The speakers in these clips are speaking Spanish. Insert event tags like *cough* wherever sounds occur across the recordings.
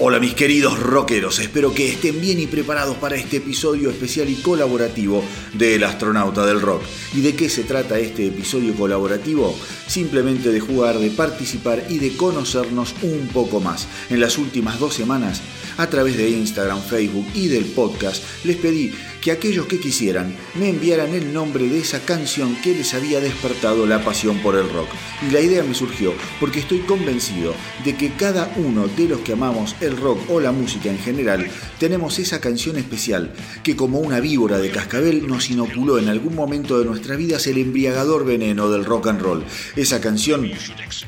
Hola mis queridos rockeros, espero que estén bien y preparados para este episodio especial y colaborativo de El astronauta del rock. ¿Y de qué se trata este episodio colaborativo? Simplemente de jugar, de participar y de conocernos un poco más. En las últimas dos semanas, a través de Instagram, Facebook y del podcast, les pedí que aquellos que quisieran me enviaran el nombre de esa canción que les había despertado la pasión por el rock. Y la idea me surgió porque estoy convencido de que cada uno de los que amamos el rock o la música en general tenemos esa canción especial que como una víbora de cascabel nos inoculó en algún momento de nuestra vida el embriagador veneno del rock and roll. Esa canción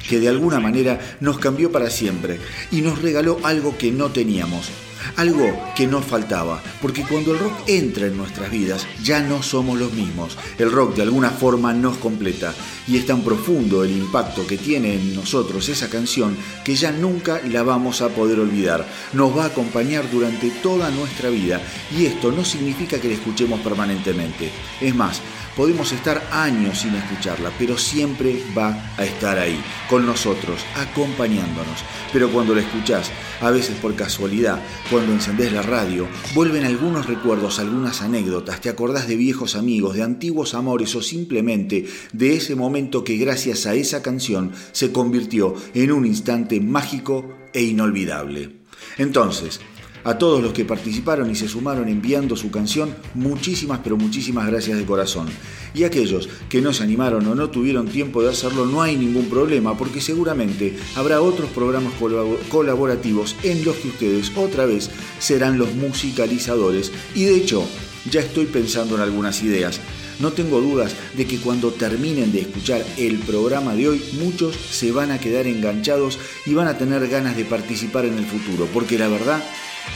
que de alguna manera nos cambió para siempre y nos regaló algo que no teníamos algo que nos faltaba, porque cuando el rock entra en nuestras vidas ya no somos los mismos. El rock de alguna forma nos completa y es tan profundo el impacto que tiene en nosotros esa canción que ya nunca la vamos a poder olvidar. Nos va a acompañar durante toda nuestra vida y esto no significa que la escuchemos permanentemente. Es más, Podemos estar años sin escucharla, pero siempre va a estar ahí, con nosotros, acompañándonos. Pero cuando la escuchás, a veces por casualidad, cuando encendés la radio, vuelven algunos recuerdos, algunas anécdotas, te acordás de viejos amigos, de antiguos amores o simplemente de ese momento que gracias a esa canción se convirtió en un instante mágico e inolvidable. Entonces, a todos los que participaron y se sumaron enviando su canción, muchísimas pero muchísimas gracias de corazón. Y aquellos que no se animaron o no tuvieron tiempo de hacerlo, no hay ningún problema porque seguramente habrá otros programas colaborativos en los que ustedes otra vez serán los musicalizadores. Y de hecho, ya estoy pensando en algunas ideas. No tengo dudas de que cuando terminen de escuchar el programa de hoy, muchos se van a quedar enganchados y van a tener ganas de participar en el futuro, porque la verdad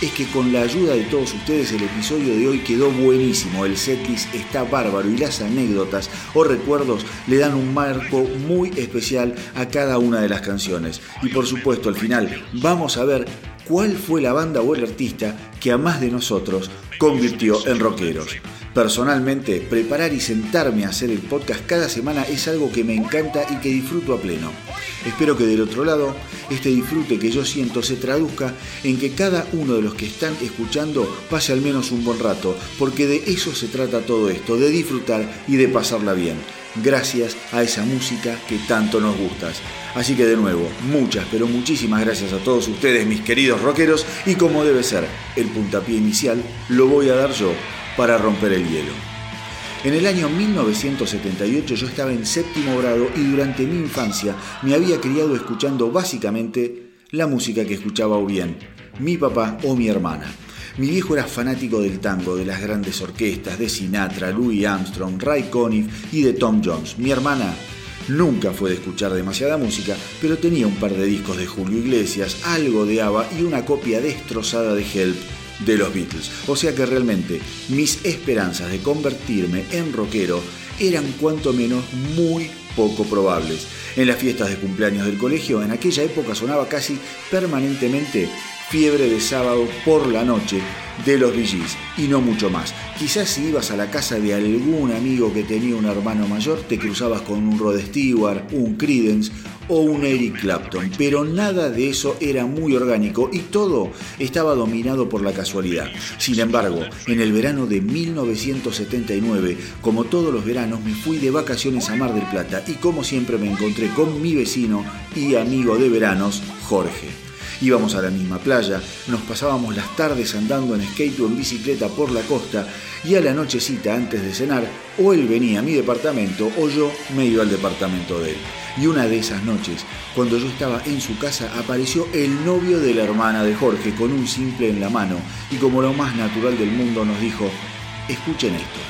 es que con la ayuda de todos ustedes el episodio de hoy quedó buenísimo, el setlist está bárbaro y las anécdotas o recuerdos le dan un marco muy especial a cada una de las canciones. Y por supuesto al final vamos a ver cuál fue la banda o el artista que a más de nosotros convirtió en rockeros. Personalmente, preparar y sentarme a hacer el podcast cada semana es algo que me encanta y que disfruto a pleno. Espero que del otro lado, este disfrute que yo siento se traduzca en que cada uno de los que están escuchando pase al menos un buen rato, porque de eso se trata todo esto, de disfrutar y de pasarla bien, gracias a esa música que tanto nos gusta. Así que de nuevo, muchas, pero muchísimas gracias a todos ustedes, mis queridos rockeros, y como debe ser, el puntapié inicial lo voy a dar yo para romper el hielo. En el año 1978 yo estaba en séptimo grado y durante mi infancia me había criado escuchando básicamente la música que escuchaba o bien mi papá o mi hermana. Mi viejo era fanático del tango, de las grandes orquestas, de Sinatra, Louis Armstrong, Ray Conniff y de Tom Jones. Mi hermana nunca fue de escuchar demasiada música, pero tenía un par de discos de Julio Iglesias, algo de ABBA y una copia destrozada de Help de los Beatles. O sea que realmente mis esperanzas de convertirme en rockero eran cuanto menos muy poco probables. En las fiestas de cumpleaños del colegio, en aquella época sonaba casi permanentemente Fiebre de sábado por la noche de los VGs y no mucho más. Quizás si ibas a la casa de algún amigo que tenía un hermano mayor, te cruzabas con un Rod Stewart, un Credence o un Eric Clapton, pero nada de eso era muy orgánico y todo estaba dominado por la casualidad. Sin embargo, en el verano de 1979, como todos los veranos, me fui de vacaciones a Mar del Plata y como siempre me encontré con mi vecino y amigo de veranos, Jorge. Íbamos a la misma playa, nos pasábamos las tardes andando en skate o en bicicleta por la costa y a la nochecita antes de cenar, o él venía a mi departamento o yo me iba al departamento de él. Y una de esas noches, cuando yo estaba en su casa, apareció el novio de la hermana de Jorge con un simple en la mano y como lo más natural del mundo nos dijo, escuchen esto.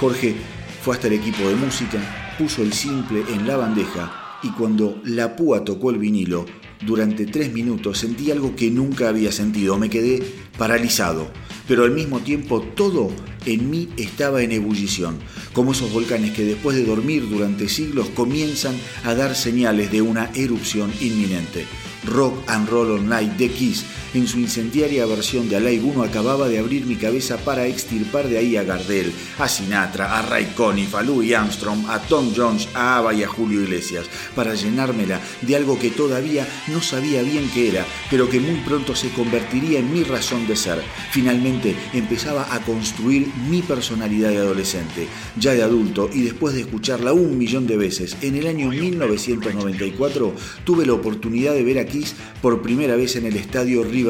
Jorge fue hasta el equipo de música, puso el simple en la bandeja y cuando la púa tocó el vinilo, durante tres minutos sentí algo que nunca había sentido, me quedé paralizado, pero al mismo tiempo todo en mí estaba en ebullición, como esos volcanes que después de dormir durante siglos comienzan a dar señales de una erupción inminente. Rock and Roll All Night de Kiss en su incendiaria versión de Alive 1 acababa de abrir mi cabeza para extirpar de ahí a Gardel, a Sinatra, a Ray Conniff, a Louis Armstrong, a Tom Jones, a Ava y a Julio Iglesias, para llenármela de algo que todavía no sabía bien qué era, pero que muy pronto se convertiría en mi razón de ser. Finalmente empezaba a construir mi personalidad de adolescente, ya de adulto y después de escucharla un millón de veces. En el año 1994 tuve la oportunidad de ver a Kiss por primera vez en el estadio Río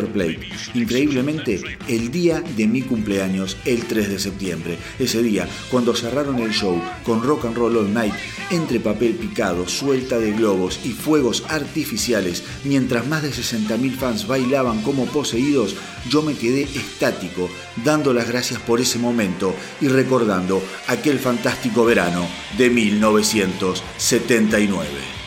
Increíblemente, el día de mi cumpleaños, el 3 de septiembre. Ese día, cuando cerraron el show con Rock and Roll All Night, entre papel picado, suelta de globos y fuegos artificiales, mientras más de 60.000 fans bailaban como poseídos, yo me quedé estático, dando las gracias por ese momento y recordando aquel fantástico verano de 1979.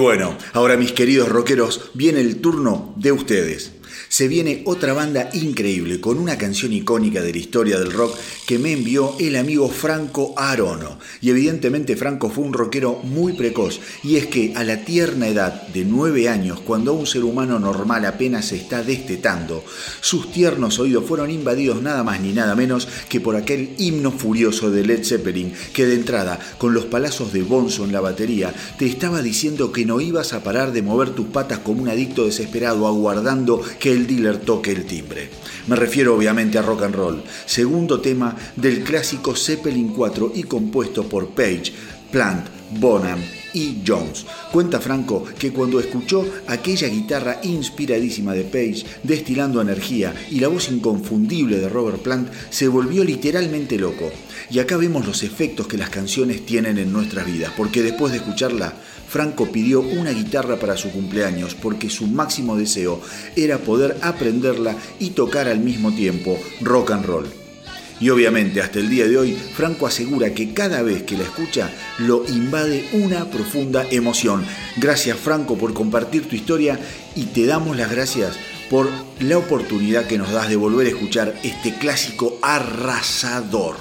Bueno, ahora mis queridos rockeros, viene el turno de ustedes. Se viene otra banda increíble con una canción icónica de la historia del rock que me envió el amigo Franco Arono. Y evidentemente Franco fue un rockero muy precoz y es que a la tierna edad de nueve años, cuando un ser humano normal apenas se está destetando, sus tiernos oídos fueron invadidos nada más ni nada menos que por aquel himno furioso de Led Zeppelin que de entrada, con los palazos de Bonzo en la batería, te estaba diciendo que no ibas a parar de mover tus patas como un adicto desesperado aguardando que el dealer toque el timbre. Me refiero obviamente a rock and roll, segundo tema del clásico Zeppelin 4 y compuesto por Page, Plant, Bonham y Jones. Cuenta Franco que cuando escuchó aquella guitarra inspiradísima de Page, destilando energía, y la voz inconfundible de Robert Plant, se volvió literalmente loco. Y acá vemos los efectos que las canciones tienen en nuestras vidas, porque después de escucharla, Franco pidió una guitarra para su cumpleaños porque su máximo deseo era poder aprenderla y tocar al mismo tiempo rock and roll. Y obviamente hasta el día de hoy, Franco asegura que cada vez que la escucha lo invade una profunda emoción. Gracias Franco por compartir tu historia y te damos las gracias por la oportunidad que nos das de volver a escuchar este clásico arrasador.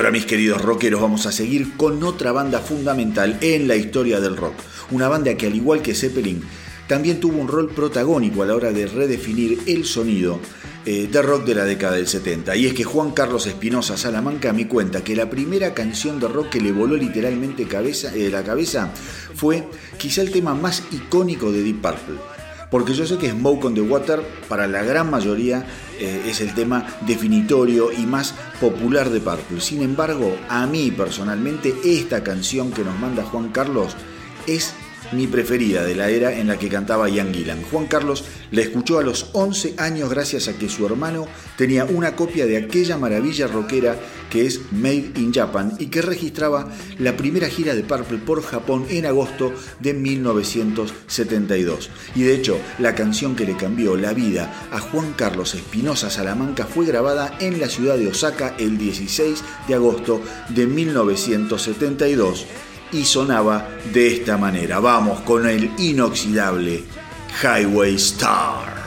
Ahora mis queridos rockeros vamos a seguir con otra banda fundamental en la historia del rock. Una banda que al igual que Zeppelin también tuvo un rol protagónico a la hora de redefinir el sonido eh, de rock de la década del 70. Y es que Juan Carlos Espinosa Salamanca me cuenta que la primera canción de rock que le voló literalmente cabeza, eh, la cabeza fue quizá el tema más icónico de Deep Purple. Porque yo sé que Smoke on the Water para la gran mayoría eh, es el tema definitorio y más popular de Purple. Sin embargo, a mí personalmente esta canción que nos manda Juan Carlos es mi preferida de la era en la que cantaba Ian Gillan. Juan Carlos la escuchó a los 11 años gracias a que su hermano tenía una copia de aquella maravilla rockera que es Made in Japan y que registraba la primera gira de Purple por Japón en agosto de 1972. Y de hecho, la canción que le cambió la vida a Juan Carlos Espinosa Salamanca fue grabada en la ciudad de Osaka el 16 de agosto de 1972 y sonaba de esta manera. Vamos con el inoxidable Highway Star.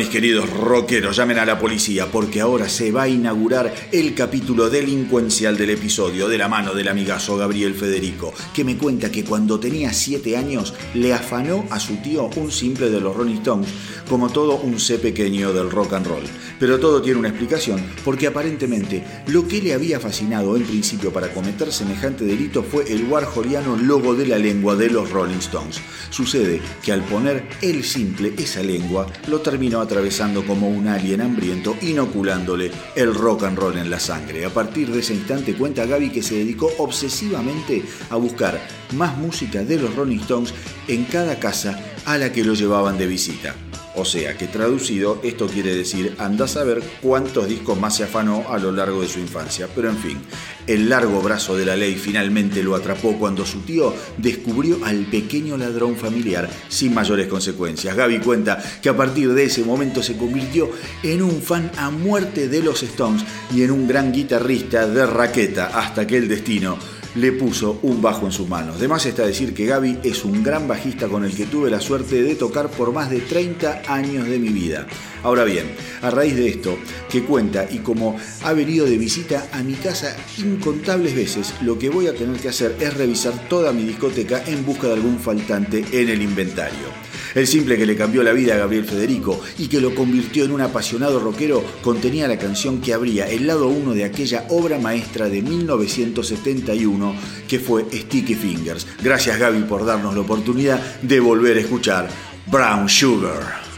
Mis queridos rockeros, llamen a la policía porque ahora se va a inaugurar el capítulo delincuencial del episodio de la mano del amigazo Gabriel Federico, que me cuenta que cuando tenía 7 años le afanó a su tío un simple de los Rolling Stones, como todo un C pequeño del rock and roll. Pero todo tiene una explicación, porque aparentemente lo que le había fascinado en principio para cometer semejante delito fue el warholiano logo de la lengua de los Rolling Stones. Sucede que al poner el simple esa lengua, lo terminó atravesando como un alien hambriento, inoculándole el rock and roll en la sangre. A partir de ese instante cuenta Gaby que se dedicó obsesivamente a buscar más música de los Rolling Stones en cada casa a la que lo llevaban de visita. O sea que traducido, esto quiere decir, anda a saber cuántos discos más se afanó a lo largo de su infancia. Pero en fin, el largo brazo de la ley finalmente lo atrapó cuando su tío descubrió al pequeño ladrón familiar sin mayores consecuencias. Gaby cuenta que a partir de ese momento se convirtió en un fan a muerte de los Stones y en un gran guitarrista de raqueta hasta que el destino le puso un bajo en sus manos. Además está decir que Gaby es un gran bajista con el que tuve la suerte de tocar por más de 30 años de mi vida. Ahora bien, a raíz de esto que cuenta y como ha venido de visita a mi casa incontables veces, lo que voy a tener que hacer es revisar toda mi discoteca en busca de algún faltante en el inventario. El simple que le cambió la vida a Gabriel Federico y que lo convirtió en un apasionado rockero contenía la canción que abría el lado 1 de aquella obra maestra de 1971 que fue Sticky Fingers. Gracias Gaby por darnos la oportunidad de volver a escuchar Brown Sugar.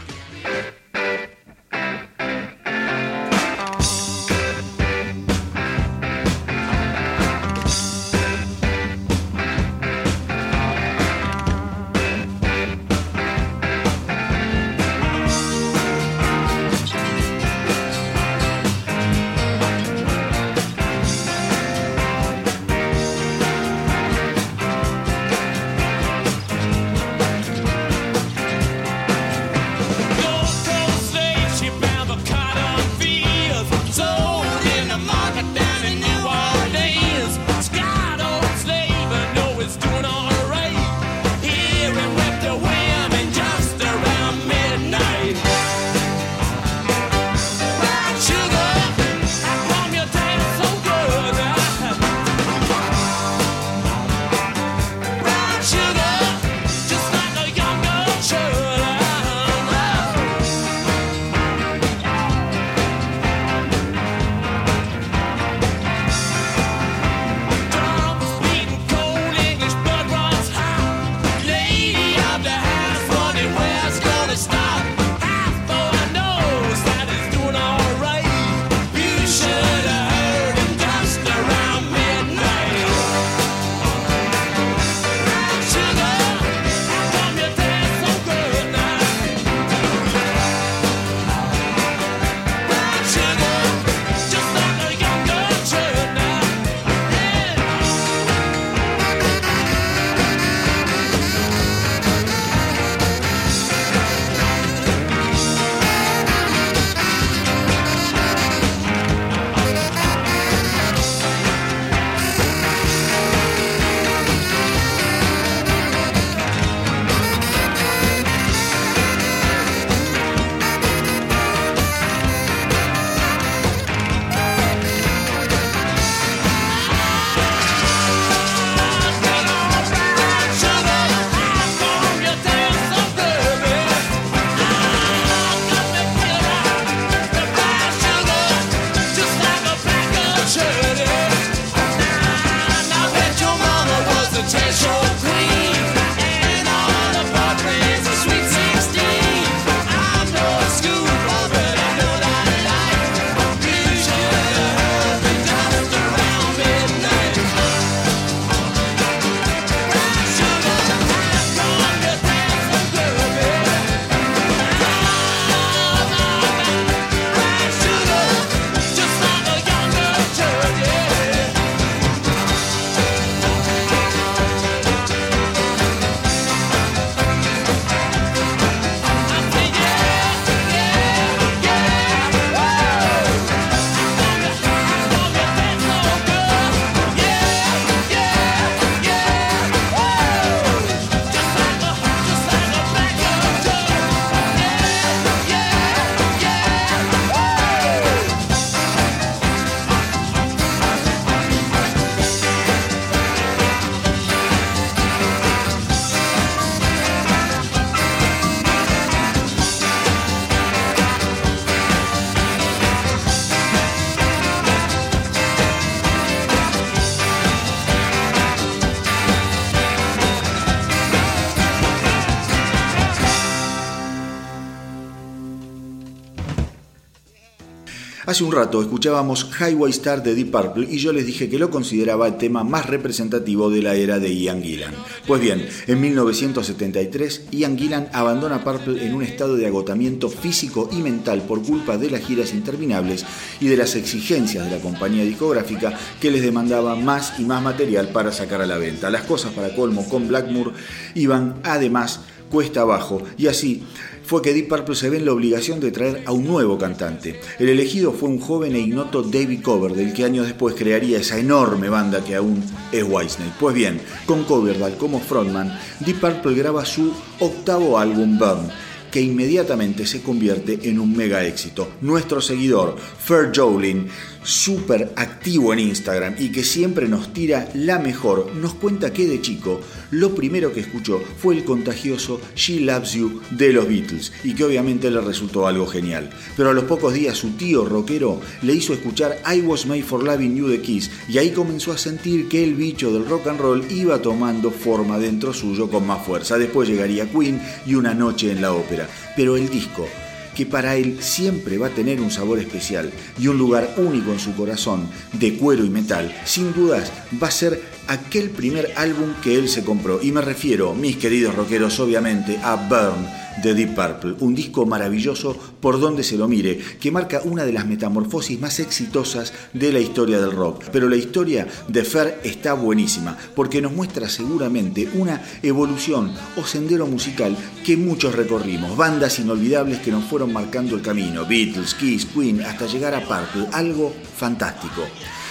Hace un rato escuchábamos Highway Star de Deep Purple y yo les dije que lo consideraba el tema más representativo de la era de Ian Gillan. Pues bien, en 1973 Ian Gillan abandona Purple en un estado de agotamiento físico y mental por culpa de las giras interminables y de las exigencias de la compañía discográfica que les demandaba más y más material para sacar a la venta. Las cosas para colmo con Blackmore iban además cuesta abajo y así fue que Deep Purple se ve en la obligación de traer a un nuevo cantante. El elegido fue un joven e ignoto David Coverdale, que años después crearía esa enorme banda que aún es Whitesnake. Pues bien, con Coverdale como frontman, Deep Purple graba su octavo álbum Burn que inmediatamente se convierte en un mega éxito. Nuestro seguidor, Fer Jolin, súper activo en Instagram y que siempre nos tira la mejor, nos cuenta que de chico lo primero que escuchó fue el contagioso She Loves You de los Beatles y que obviamente le resultó algo genial. Pero a los pocos días su tío rockero le hizo escuchar I Was Made for Loving You de Kiss y ahí comenzó a sentir que el bicho del rock and roll iba tomando forma dentro suyo con más fuerza. Después llegaría Queen y una noche en la ópera. Pero el disco que para él siempre va a tener un sabor especial y un lugar único en su corazón, de cuero y metal, sin dudas va a ser aquel primer álbum que él se compró. Y me refiero, mis queridos rockeros, obviamente, a Burn de Deep Purple, un disco maravilloso por donde se lo mire, que marca una de las metamorfosis más exitosas de la historia del rock. Pero la historia de Fer está buenísima, porque nos muestra seguramente una evolución o sendero musical que muchos recorrimos, bandas inolvidables que nos fueron marcando el camino, Beatles, Kiss, Queen, hasta llegar a Purple, algo fantástico.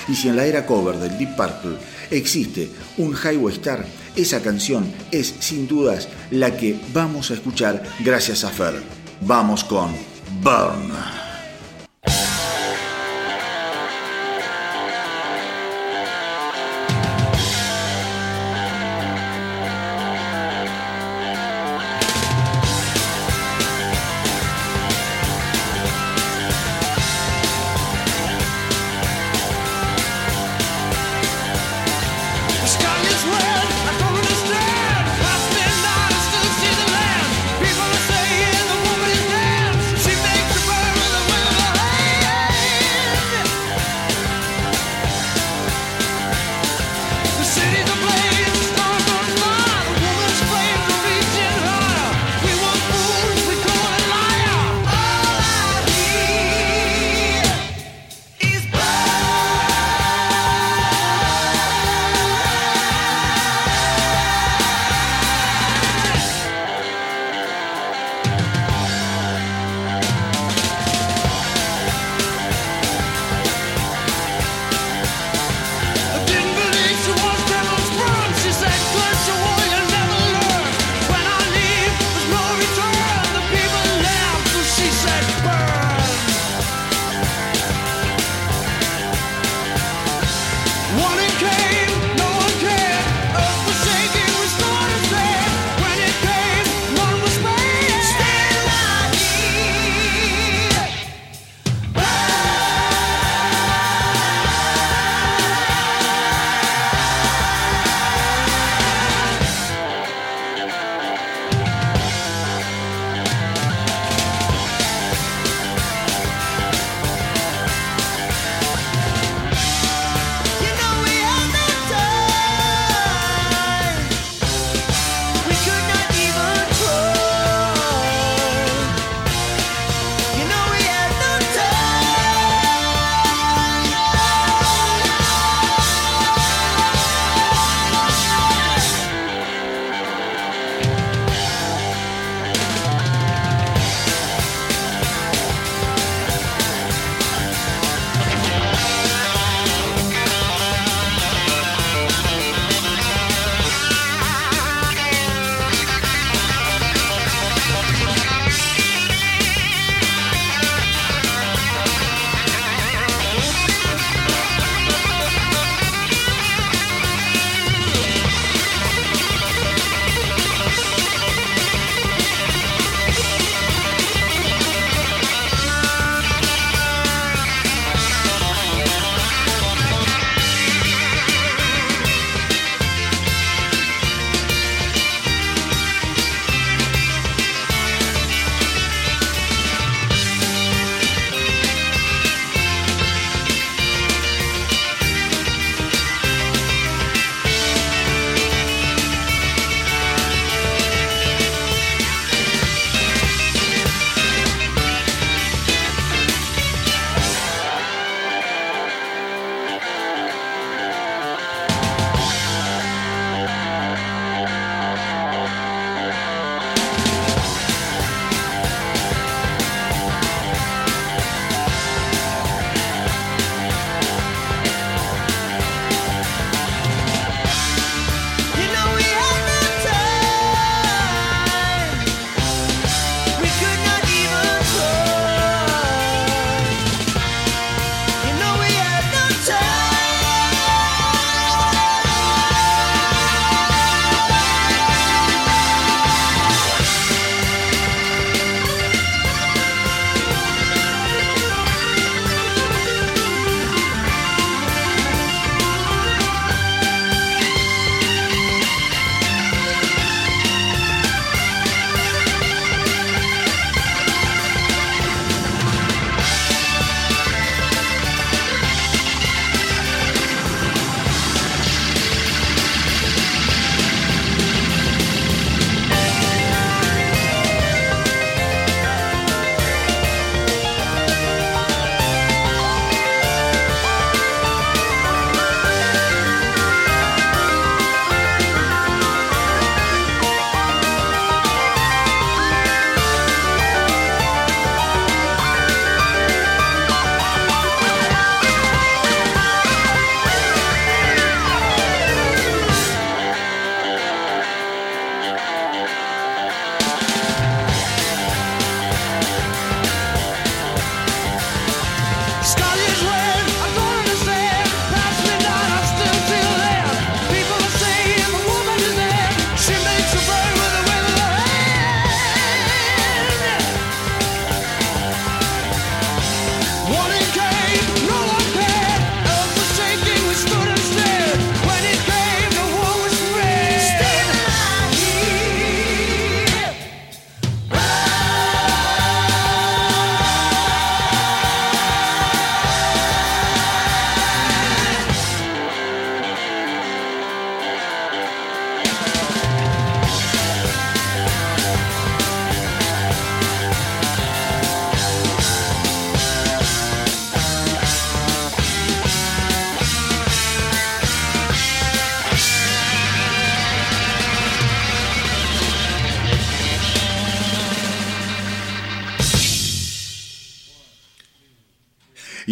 Y si en la era cover del Deep Purple existe un Highway Star, esa canción es sin dudas la que vamos a escuchar gracias a Fer. Vamos con Burn.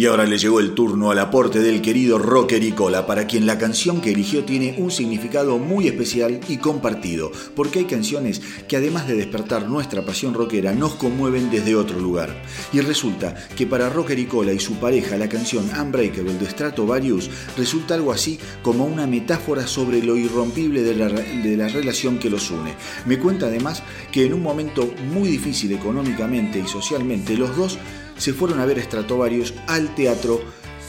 Y ahora le llegó el turno al aporte del querido rocker Cola, para quien la canción que eligió tiene un significado muy especial y compartido, porque hay canciones que además de despertar nuestra pasión rockera, nos conmueven desde otro lugar. Y resulta que para Rocker Cola y su pareja, la canción Unbreakable de Stratovarius resulta algo así como una metáfora sobre lo irrompible de la relación que los une. Me cuenta además que en un momento muy difícil económicamente y socialmente, los dos se fueron a ver Stratovarius al Teatro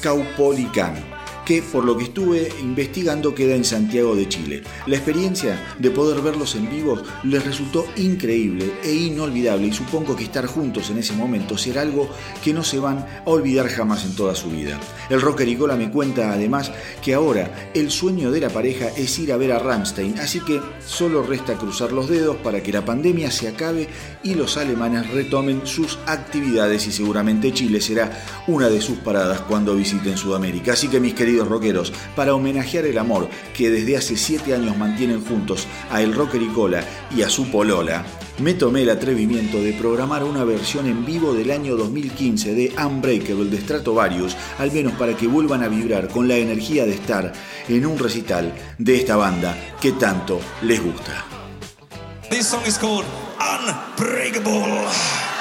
Caupolicano que por lo que estuve investigando queda en Santiago de Chile. La experiencia de poder verlos en vivo les resultó increíble e inolvidable y supongo que estar juntos en ese momento será algo que no se van a olvidar jamás en toda su vida. El rocker Icola me cuenta además que ahora el sueño de la pareja es ir a ver a Ramstein, así que solo resta cruzar los dedos para que la pandemia se acabe y los alemanes retomen sus actividades y seguramente Chile será una de sus paradas cuando visiten Sudamérica. Así que mis queridos rockeros, para homenajear el amor que desde hace 7 años mantienen juntos a el rocker y cola y a su polola, me tomé el atrevimiento de programar una versión en vivo del año 2015 de Unbreakable de Stratovarius, al menos para que vuelvan a vibrar con la energía de estar en un recital de esta banda que tanto les gusta. This song is called Unbreakable.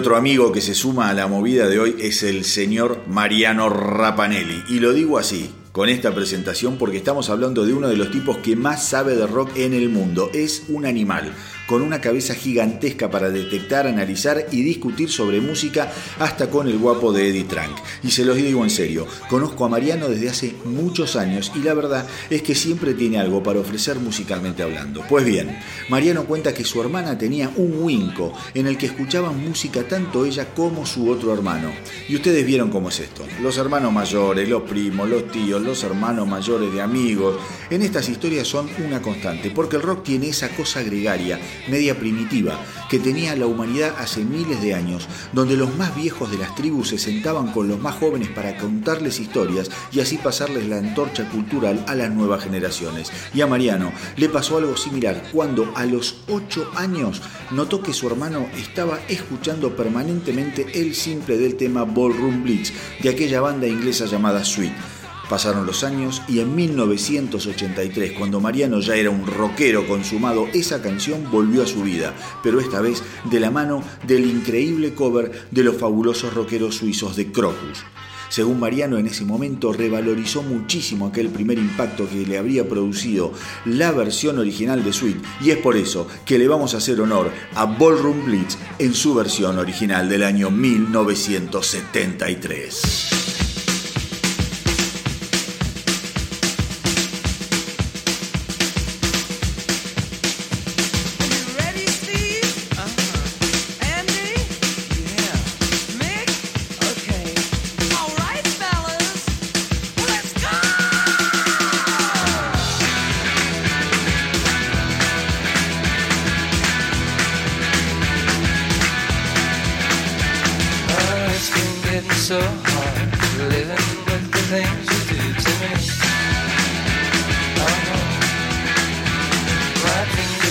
Otro amigo que se suma a la movida de hoy es el señor Mariano Rapanelli. Y lo digo así, con esta presentación porque estamos hablando de uno de los tipos que más sabe de rock en el mundo. Es un animal, con una cabeza gigantesca para detectar, analizar y discutir sobre música hasta con el guapo de Eddie Trunk. Y se los digo en serio, conozco a Mariano desde hace muchos años y la verdad es que siempre tiene algo para ofrecer musicalmente hablando. Pues bien, Mariano cuenta que su hermana tenía un winco en el que escuchaban música tanto ella como su otro hermano. Y ustedes vieron cómo es esto. Los hermanos mayores, los primos, los tíos, los hermanos mayores de amigos, en estas historias son una constante, porque el rock tiene esa cosa gregaria media primitiva que tenía la humanidad hace miles de años, donde los más viejos de las tribus se sentaban con los más jóvenes para contarles historias y así pasarles la antorcha cultural a las nuevas generaciones. Y a Mariano le pasó algo similar cuando a los 8 años notó que su hermano estaba escuchando permanentemente el simple del tema Ballroom Blitz de aquella banda inglesa llamada Sweet. Pasaron los años y en 1983, cuando Mariano ya era un rockero consumado, esa canción volvió a su vida, pero esta vez de la mano del increíble cover de los fabulosos rockeros suizos de Crocus. Según Mariano, en ese momento revalorizó muchísimo aquel primer impacto que le habría producido la versión original de Sweet, y es por eso que le vamos a hacer honor a Ballroom Blitz en su versión original del año 1973.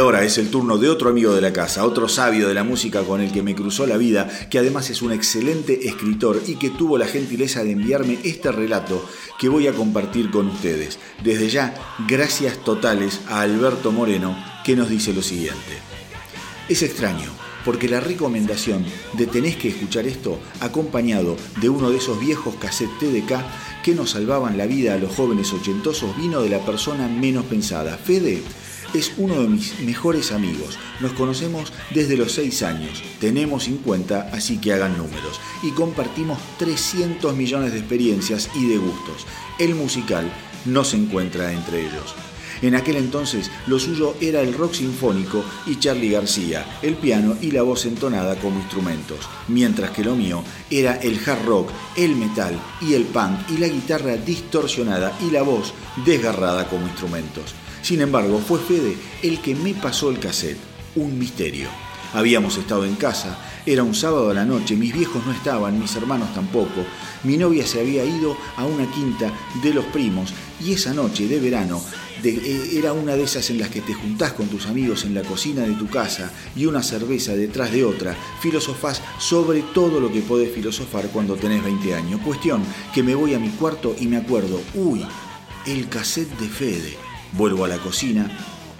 ahora es el turno de otro amigo de la casa, otro sabio de la música con el que me cruzó la vida, que además es un excelente escritor y que tuvo la gentileza de enviarme este relato que voy a compartir con ustedes. Desde ya, gracias totales a Alberto Moreno, que nos dice lo siguiente. Es extraño, porque la recomendación de tenés que escuchar esto, acompañado de uno de esos viejos cassettes TDK que nos salvaban la vida a los jóvenes ochentosos, vino de la persona menos pensada. Fede es uno de mis mejores amigos. Nos conocemos desde los 6 años. Tenemos 50, así que hagan números. Y compartimos 300 millones de experiencias y de gustos. El musical no se encuentra entre ellos. En aquel entonces lo suyo era el rock sinfónico y Charlie García, el piano y la voz entonada como instrumentos, mientras que lo mío era el hard rock, el metal y el punk y la guitarra distorsionada y la voz desgarrada como instrumentos. Sin embargo, fue Fede el que me pasó el cassette, un misterio. Habíamos estado en casa, era un sábado a la noche, mis viejos no estaban, mis hermanos tampoco, mi novia se había ido a una quinta de los primos y esa noche de verano eh, era una de esas en las que te juntás con tus amigos en la cocina de tu casa y una cerveza detrás de otra, filosofás sobre todo lo que podés filosofar cuando tenés 20 años. Cuestión que me voy a mi cuarto y me acuerdo, uy, el cassette de Fede. Vuelvo a la cocina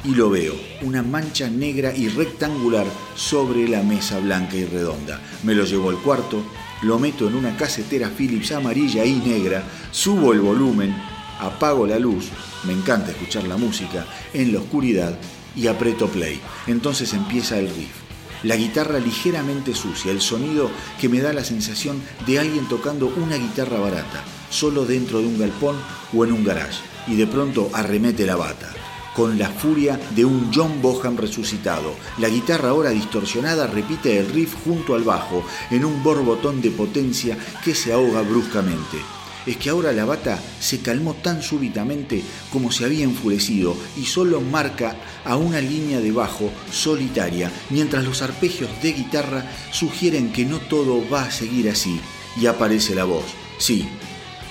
y lo veo, una mancha negra y rectangular sobre la mesa blanca y redonda. Me lo llevo al cuarto, lo meto en una casetera Philips amarilla y negra, subo el volumen, apago la luz, me encanta escuchar la música en la oscuridad y aprieto play. Entonces empieza el riff. La guitarra ligeramente sucia, el sonido que me da la sensación de alguien tocando una guitarra barata, solo dentro de un galpón o en un garage, y de pronto arremete la bata con la furia de un John Boham resucitado. La guitarra ahora distorsionada repite el riff junto al bajo, en un borbotón de potencia que se ahoga bruscamente. Es que ahora la bata se calmó tan súbitamente como se había enfurecido y solo marca a una línea de bajo solitaria, mientras los arpegios de guitarra sugieren que no todo va a seguir así. Y aparece la voz. Sí,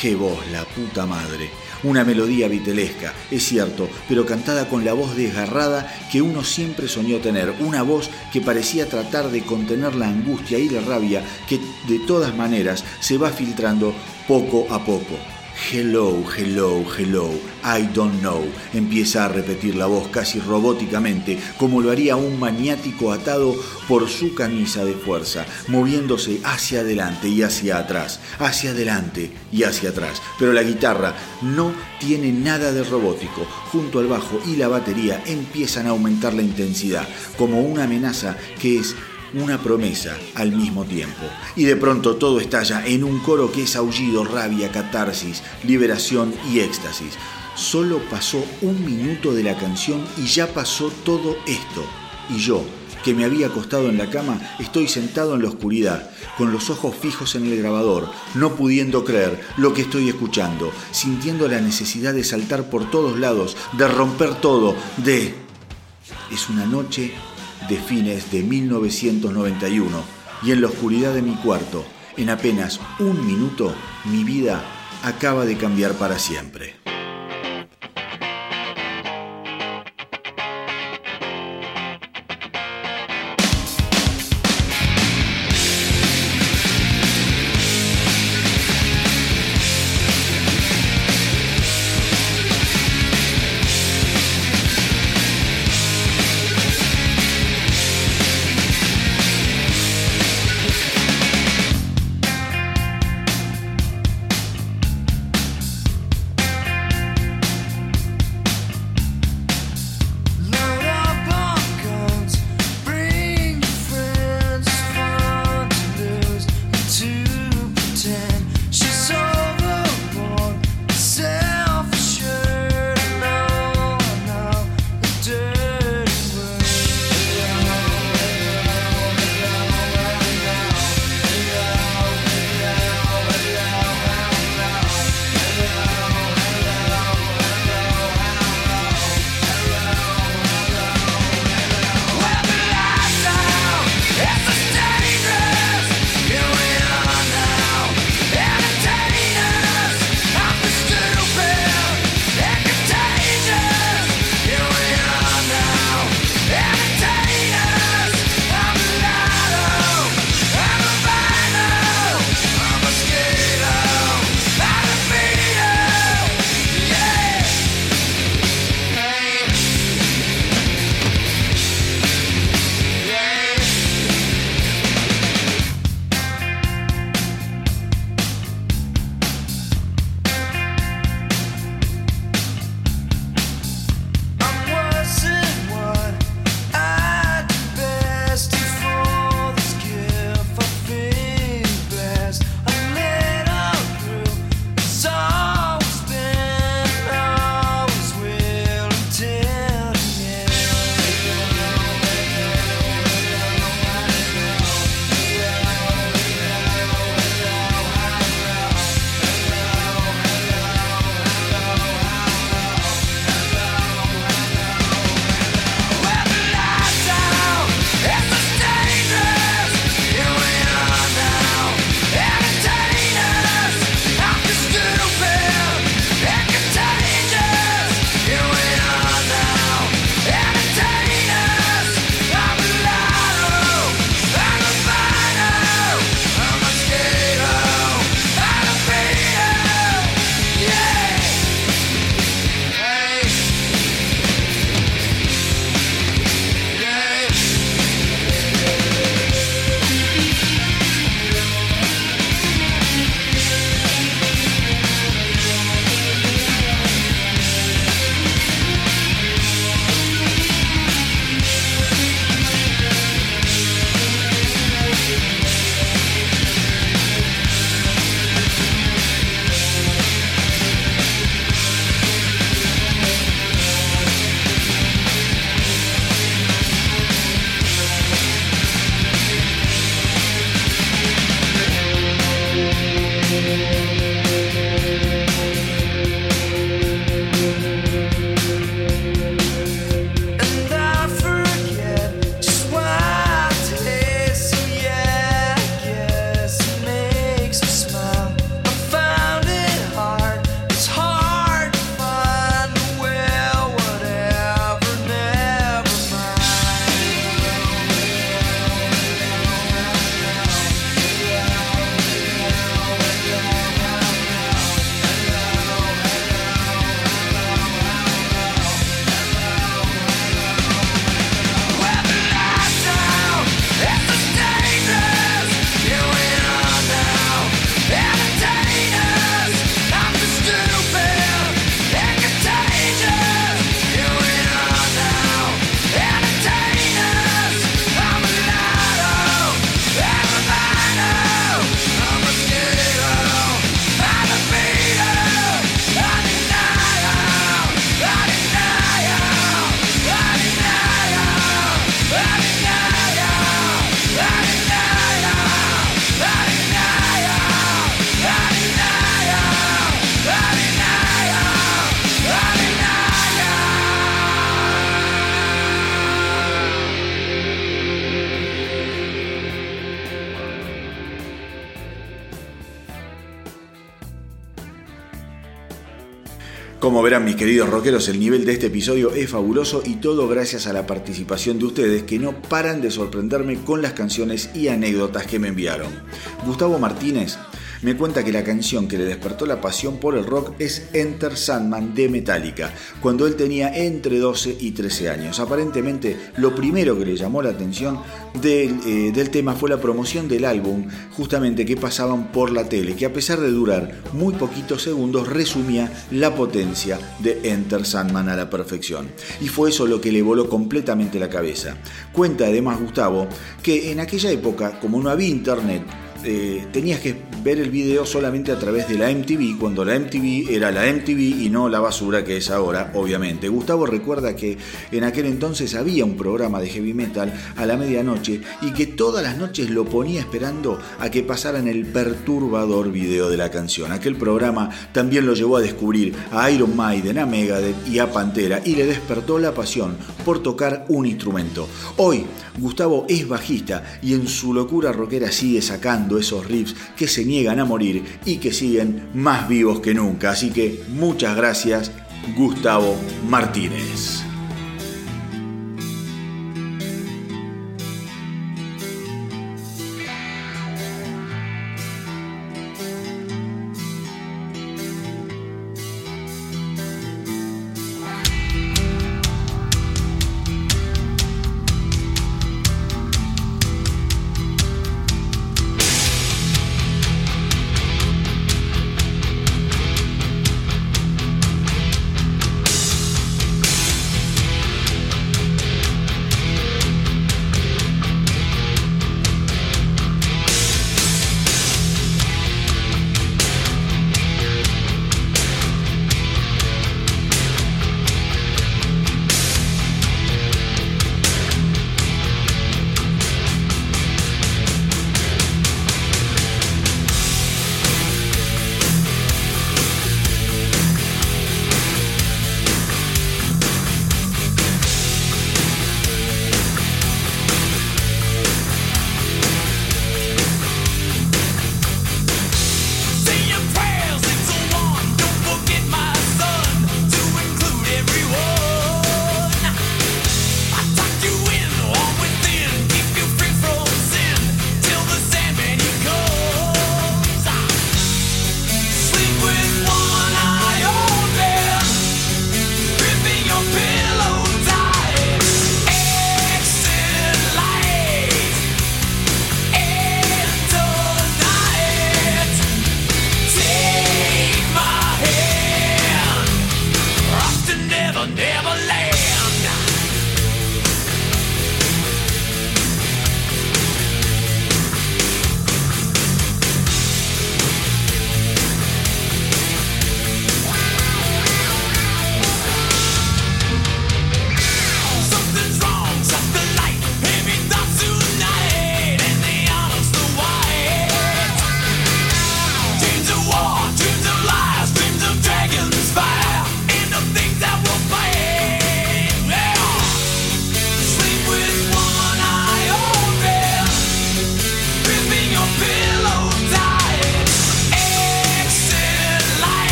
qué voz, la puta madre una melodía vitelesca, es cierto, pero cantada con la voz desgarrada que uno siempre soñó tener, una voz que parecía tratar de contener la angustia y la rabia que de todas maneras se va filtrando poco a poco. Hello, hello, hello, I don't know. Empieza a repetir la voz casi robóticamente, como lo haría un maniático atado por su camisa de fuerza, moviéndose hacia adelante y hacia atrás, hacia adelante y hacia atrás. Pero la guitarra no tiene nada de robótico. Junto al bajo y la batería empiezan a aumentar la intensidad, como una amenaza que es una promesa al mismo tiempo. Y de pronto todo estalla en un coro que es aullido, rabia, catarsis, liberación y éxtasis. Solo pasó un minuto de la canción y ya pasó todo esto. Y yo, que me había acostado en la cama, estoy sentado en la oscuridad, con los ojos fijos en el grabador, no pudiendo creer lo que estoy escuchando, sintiendo la necesidad de saltar por todos lados, de romper todo, de... Es una noche de fines de 1991 y en la oscuridad de mi cuarto, en apenas un minuto, mi vida acaba de cambiar para siempre. Verán mis queridos rockeros, el nivel de este episodio es fabuloso y todo gracias a la participación de ustedes que no paran de sorprenderme con las canciones y anécdotas que me enviaron. Gustavo Martínez me cuenta que la canción que le despertó la pasión por el rock es Enter Sandman de Metallica, cuando él tenía entre 12 y 13 años. Aparentemente, lo primero que le llamó la atención del, eh, del tema fue la promoción del álbum, justamente que pasaban por la tele, que a pesar de durar muy poquitos segundos, resumía la potencia de Enter Sandman a la perfección. Y fue eso lo que le voló completamente la cabeza. Cuenta además Gustavo que en aquella época, como no había internet, eh, tenías que ver el video solamente a través de la MTV, cuando la MTV era la MTV y no la basura que es ahora, obviamente. Gustavo recuerda que en aquel entonces había un programa de heavy metal a la medianoche y que todas las noches lo ponía esperando a que pasaran el perturbador video de la canción. Aquel programa también lo llevó a descubrir a Iron Maiden, a Megadeth y a Pantera y le despertó la pasión por tocar un instrumento. Hoy, Gustavo es bajista y en su locura rockera sigue sacando esos riffs que se niegan a morir y que siguen más vivos que nunca. Así que muchas gracias, Gustavo Martínez.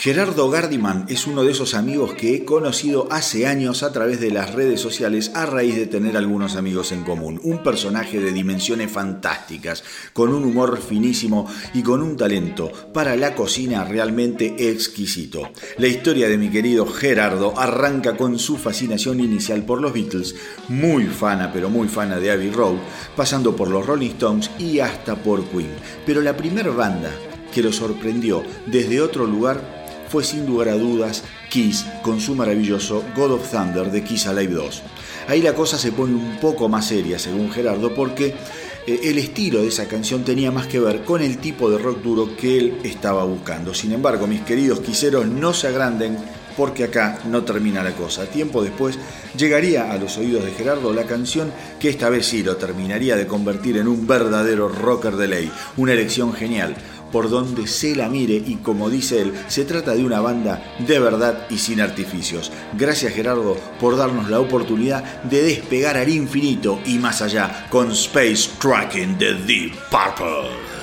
Gerardo Gardiman es uno de esos amigos que he conocido hace años a través de las redes sociales a raíz de tener algunos amigos en común. Un personaje de dimensiones fantásticas, con un humor finísimo y con un talento para la cocina realmente exquisito. La historia de mi querido Gerardo arranca con su fascinación inicial por los Beatles, muy fana pero muy fana de Abbey Road, pasando por los Rolling Stones y hasta por Queen. Pero la primera banda que lo sorprendió desde otro lugar fue sin lugar a dudas Kiss con su maravilloso God of Thunder de Kiss Alive 2. Ahí la cosa se pone un poco más seria, según Gerardo, porque eh, el estilo de esa canción tenía más que ver con el tipo de rock duro que él estaba buscando. Sin embargo, mis queridos quiseros, no se agranden porque acá no termina la cosa. Tiempo después llegaría a los oídos de Gerardo la canción que esta vez sí lo terminaría de convertir en un verdadero rocker de ley. Una elección genial por donde se la mire y como dice él, se trata de una banda de verdad y sin artificios. Gracias Gerardo por darnos la oportunidad de despegar al infinito y más allá con Space Tracking de Deep Purple.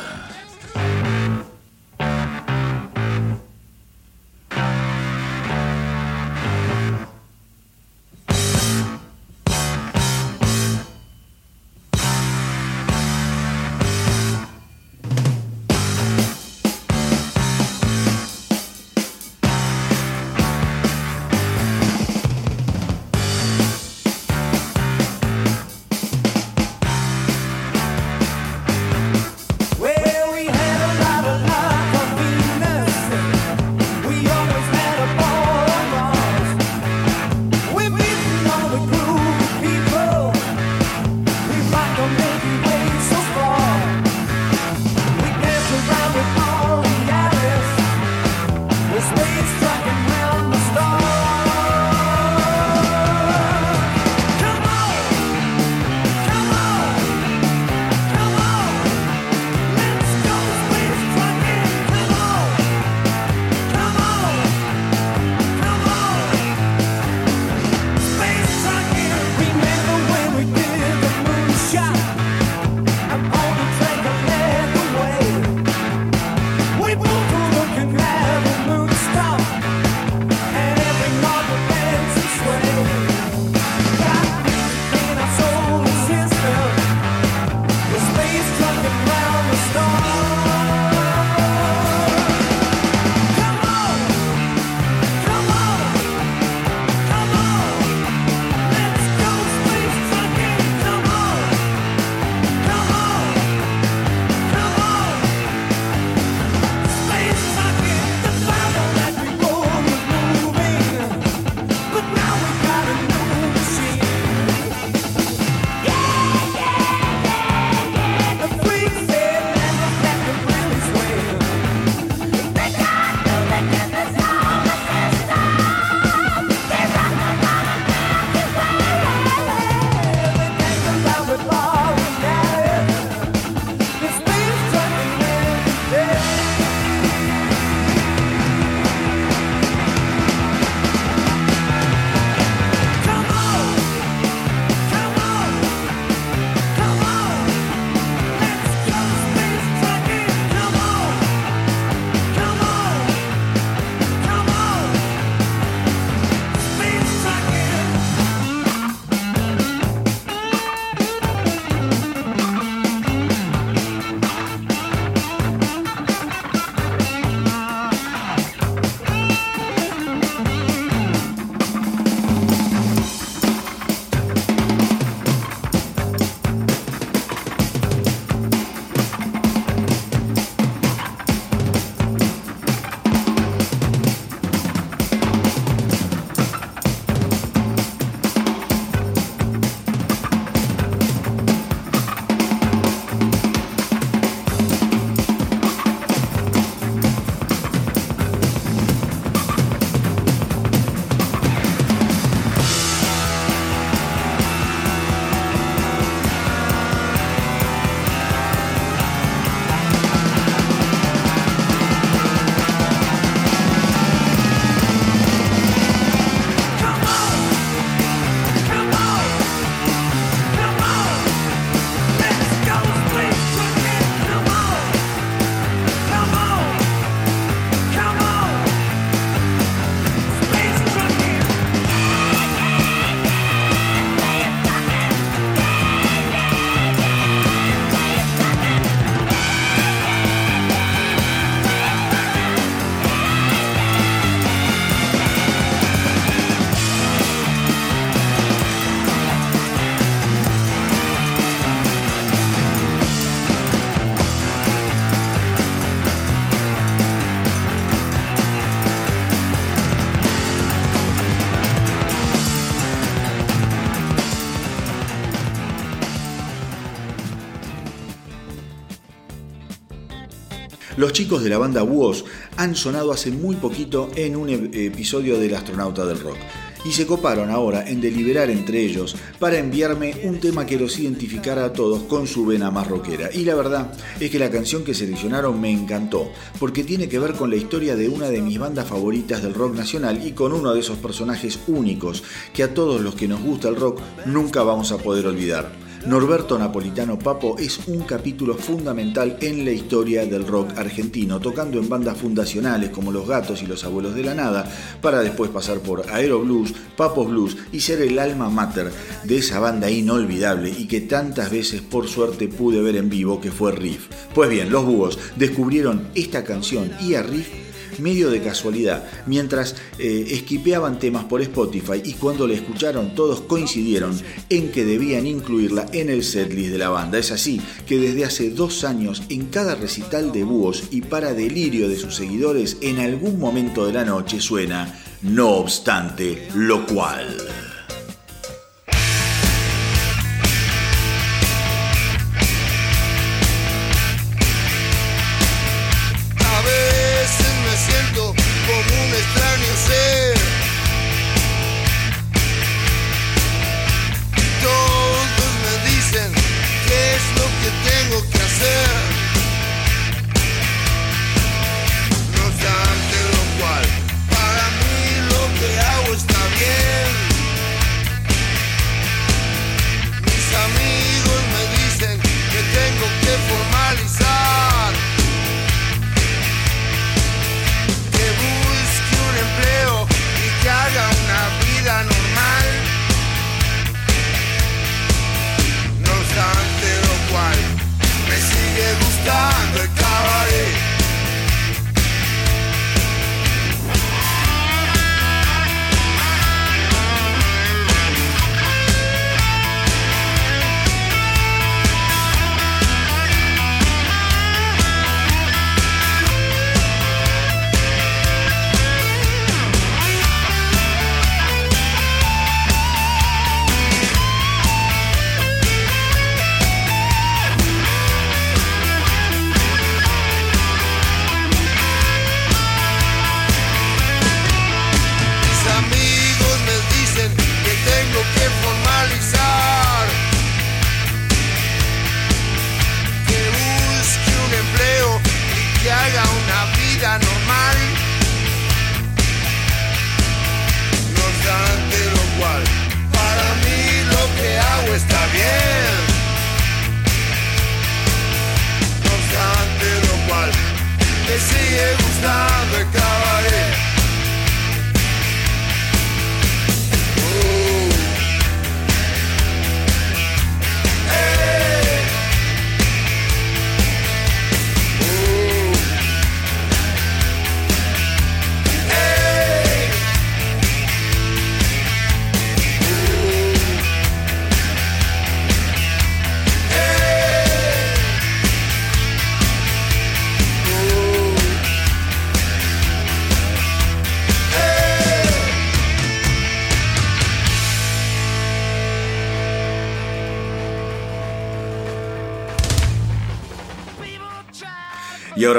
Los chicos de la banda Búhos han sonado hace muy poquito en un episodio del Astronauta del Rock y se coparon ahora en deliberar entre ellos para enviarme un tema que los identificara a todos con su vena más rockera. Y la verdad es que la canción que seleccionaron me encantó, porque tiene que ver con la historia de una de mis bandas favoritas del rock nacional y con uno de esos personajes únicos que a todos los que nos gusta el rock nunca vamos a poder olvidar. Norberto Napolitano Papo es un capítulo fundamental en la historia del rock argentino, tocando en bandas fundacionales como Los Gatos y Los Abuelos de la Nada, para después pasar por Aero Blues, Papos Blues y ser el alma mater de esa banda inolvidable y que tantas veces por suerte pude ver en vivo que fue Riff. Pues bien, los búhos descubrieron esta canción y a Riff medio de casualidad, mientras eh, esquipeaban temas por Spotify y cuando la escucharon todos coincidieron en que debían incluirla en el setlist de la banda. Es así que desde hace dos años en cada recital de búhos y para delirio de sus seguidores en algún momento de la noche suena no obstante lo cual.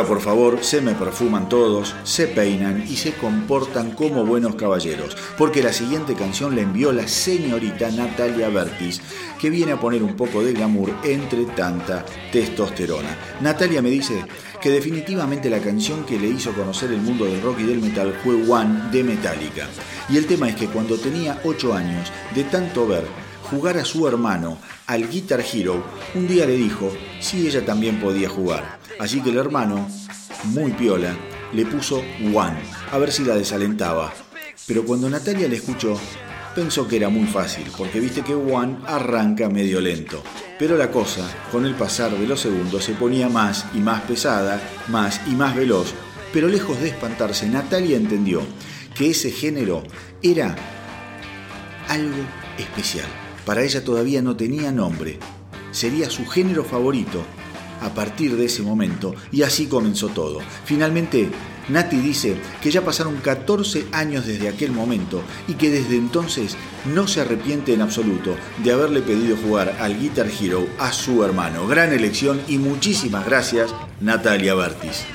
Por favor, se me perfuman todos, se peinan y se comportan como buenos caballeros, porque la siguiente canción la envió la señorita Natalia Bertis, que viene a poner un poco de glamour entre tanta testosterona. Natalia me dice que definitivamente la canción que le hizo conocer el mundo del rock y del metal fue One de Metallica. Y el tema es que cuando tenía 8 años, de tanto ver jugar a su hermano al Guitar Hero, un día le dijo si ella también podía jugar. Así que el hermano, muy piola, le puso One, a ver si la desalentaba. Pero cuando Natalia le escuchó, pensó que era muy fácil, porque viste que One arranca medio lento. Pero la cosa, con el pasar de los segundos, se ponía más y más pesada, más y más veloz. Pero lejos de espantarse, Natalia entendió que ese género era algo especial. Para ella todavía no tenía nombre. Sería su género favorito a partir de ese momento y así comenzó todo. Finalmente, Nati dice que ya pasaron 14 años desde aquel momento y que desde entonces no se arrepiente en absoluto de haberle pedido jugar al Guitar Hero a su hermano. Gran elección y muchísimas gracias, Natalia Bertis.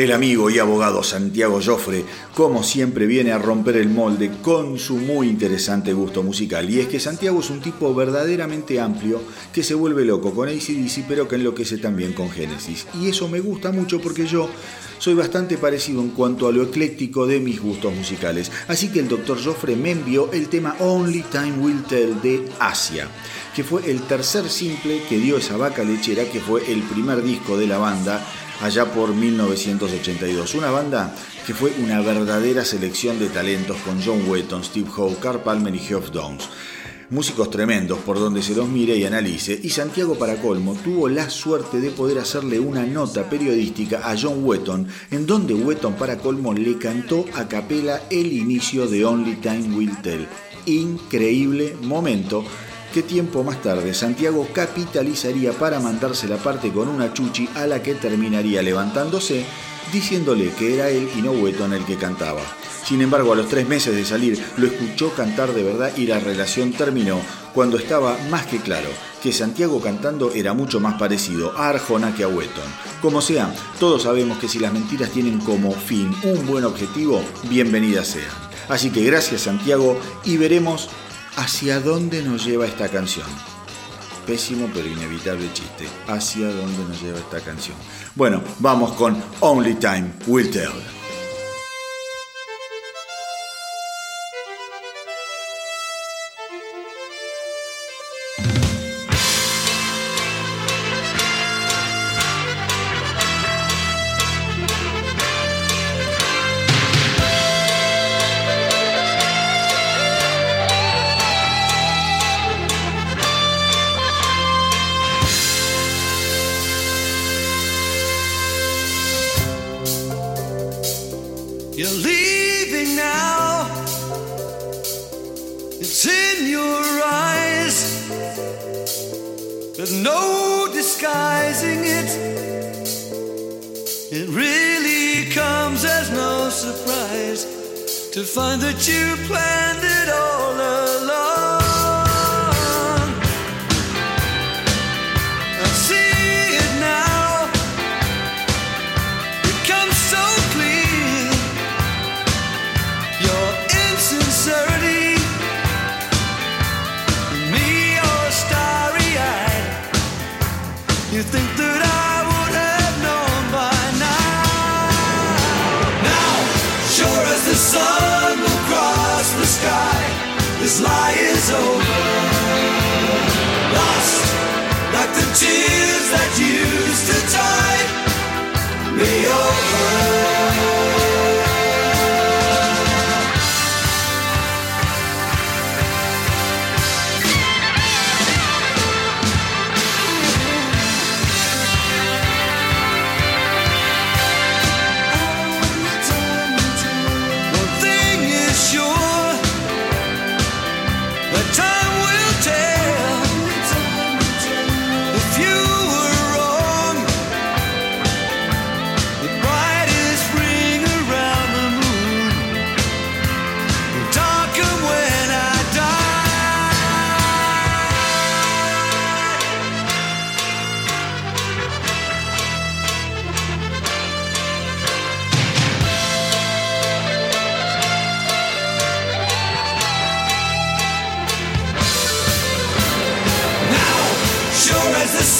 El amigo y abogado Santiago Joffre, como siempre, viene a romper el molde con su muy interesante gusto musical. Y es que Santiago es un tipo verdaderamente amplio que se vuelve loco con ACDC, pero que enloquece también con Genesis. Y eso me gusta mucho porque yo soy bastante parecido en cuanto a lo ecléctico de mis gustos musicales. Así que el Dr. Joffre me envió el tema Only Time Will Tell de Asia que fue el tercer simple que dio esa vaca lechera, que fue el primer disco de la banda allá por 1982. Una banda que fue una verdadera selección de talentos con John Wetton, Steve Howe, Carl Palmer y Geoff Downs. Músicos tremendos por donde se los mire y analice, y Santiago para colmo tuvo la suerte de poder hacerle una nota periodística a John Wetton, en donde Wetton para colmo le cantó a capela el inicio de Only Time Will Tell. Increíble momento que tiempo más tarde Santiago capitalizaría para mandarse la parte con una chuchi a la que terminaría levantándose diciéndole que era él y no Wetton el que cantaba. Sin embargo, a los tres meses de salir lo escuchó cantar de verdad y la relación terminó cuando estaba más que claro que Santiago cantando era mucho más parecido a Arjona que a Wetton. Como sea, todos sabemos que si las mentiras tienen como fin un buen objetivo, bienvenidas sean. Así que gracias Santiago y veremos ¿Hacia dónde nos lleva esta canción? Pésimo pero inevitable chiste. ¿Hacia dónde nos lleva esta canción? Bueno, vamos con Only Time Will Tell. you play?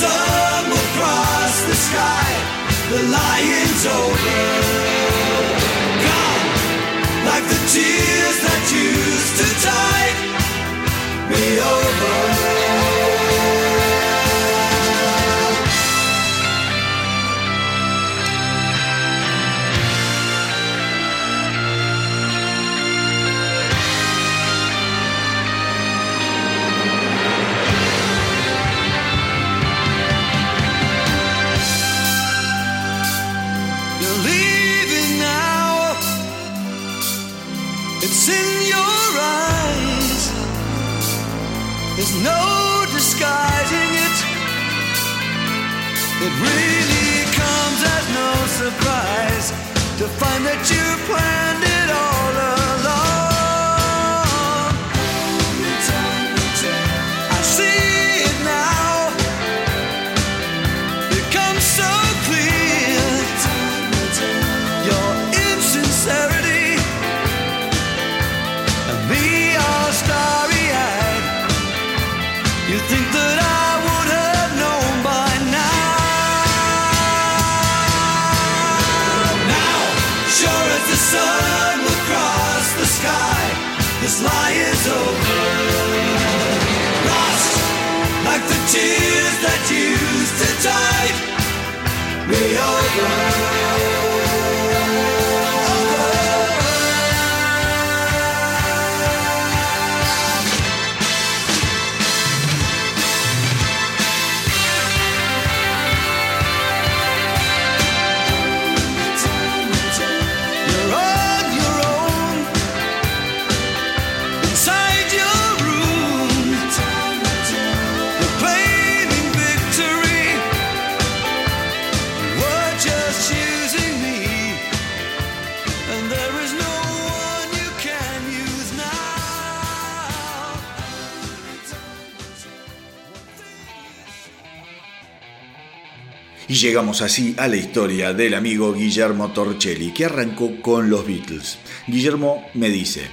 sun will cross the sky. The lion's over. Gone like the tears that used to tide me over. to find that you planned Thank you. Llegamos así a la historia del amigo Guillermo Torcelli, que arrancó con los Beatles. Guillermo me dice,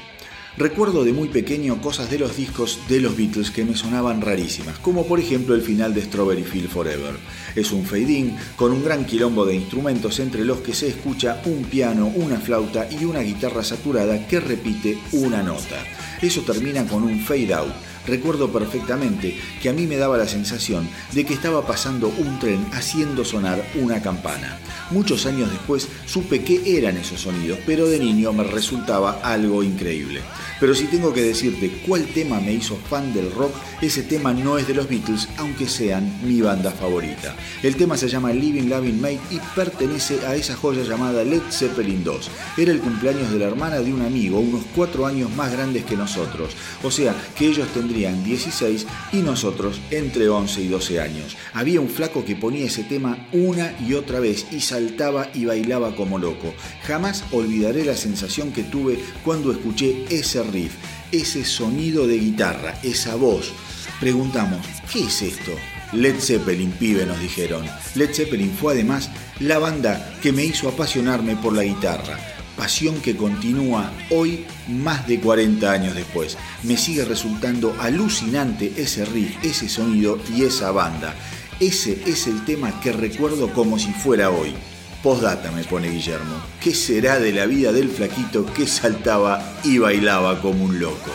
recuerdo de muy pequeño cosas de los discos de los Beatles que me sonaban rarísimas, como por ejemplo el final de Strawberry Field Forever. Es un fade-in con un gran quilombo de instrumentos entre los que se escucha un piano, una flauta y una guitarra saturada que repite una nota. Eso termina con un fade out. Recuerdo perfectamente que a mí me daba la sensación de que estaba pasando un tren haciendo sonar una campana. Muchos años después supe qué eran esos sonidos, pero de niño me resultaba algo increíble. Pero si tengo que decirte cuál tema me hizo fan del rock, ese tema no es de los Beatles, aunque sean mi banda favorita. El tema se llama Living Loving Mate y pertenece a esa joya llamada Led Zeppelin 2. Era el cumpleaños de la hermana de un amigo, unos cuatro años más grandes que nosotros. O sea, que ellos tendrían 16 y nosotros entre 11 y 12 años. Había un flaco que ponía ese tema una y otra vez y saltaba y bailaba como loco. Jamás olvidaré la sensación que tuve cuando escuché ese riff, ese sonido de guitarra, esa voz. Preguntamos, ¿qué es esto? Led Zeppelin, pibe, nos dijeron. Led Zeppelin fue además la banda que me hizo apasionarme por la guitarra. Pasión que continúa hoy más de 40 años después. Me sigue resultando alucinante ese riff, ese sonido y esa banda. Ese es el tema que recuerdo como si fuera hoy. Postdata me pone Guillermo. ¿Qué será de la vida del flaquito que saltaba y bailaba como un loco?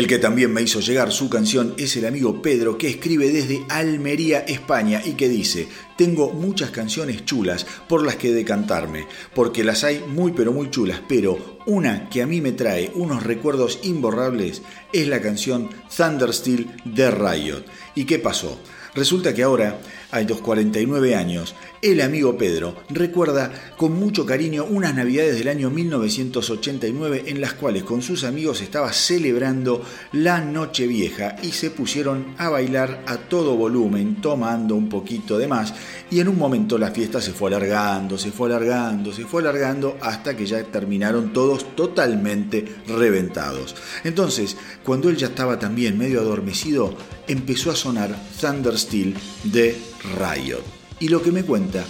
El que también me hizo llegar su canción es el amigo Pedro que escribe desde Almería, España y que dice, tengo muchas canciones chulas por las que decantarme, porque las hay muy pero muy chulas, pero una que a mí me trae unos recuerdos imborrables es la canción Thundersteel de Riot. ¿Y qué pasó? Resulta que ahora, a los 49 años, el amigo Pedro recuerda con mucho cariño unas navidades del año 1989 en las cuales con sus amigos estaba celebrando la noche vieja y se pusieron a bailar a todo volumen, tomando un poquito de más y en un momento la fiesta se fue alargando, se fue alargando, se fue alargando hasta que ya terminaron todos totalmente reventados. Entonces, cuando él ya estaba también medio adormecido, empezó a sonar Thundersteel de Riot. Y lo que me cuenta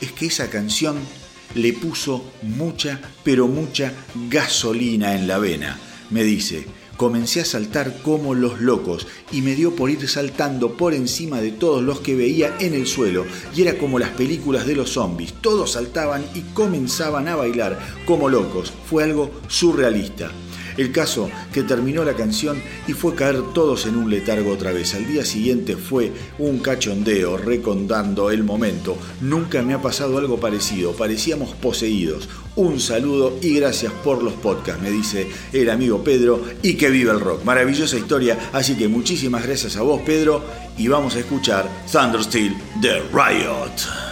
es que esa canción le puso mucha, pero mucha gasolina en la vena. Me dice, comencé a saltar como los locos y me dio por ir saltando por encima de todos los que veía en el suelo y era como las películas de los zombies, todos saltaban y comenzaban a bailar como locos, fue algo surrealista. El caso que terminó la canción y fue caer todos en un letargo otra vez. Al día siguiente fue un cachondeo recondando el momento. Nunca me ha pasado algo parecido, parecíamos poseídos. Un saludo y gracias por los podcasts, me dice el amigo Pedro, y que viva el rock. Maravillosa historia, así que muchísimas gracias a vos Pedro y vamos a escuchar Thundersteel de Riot.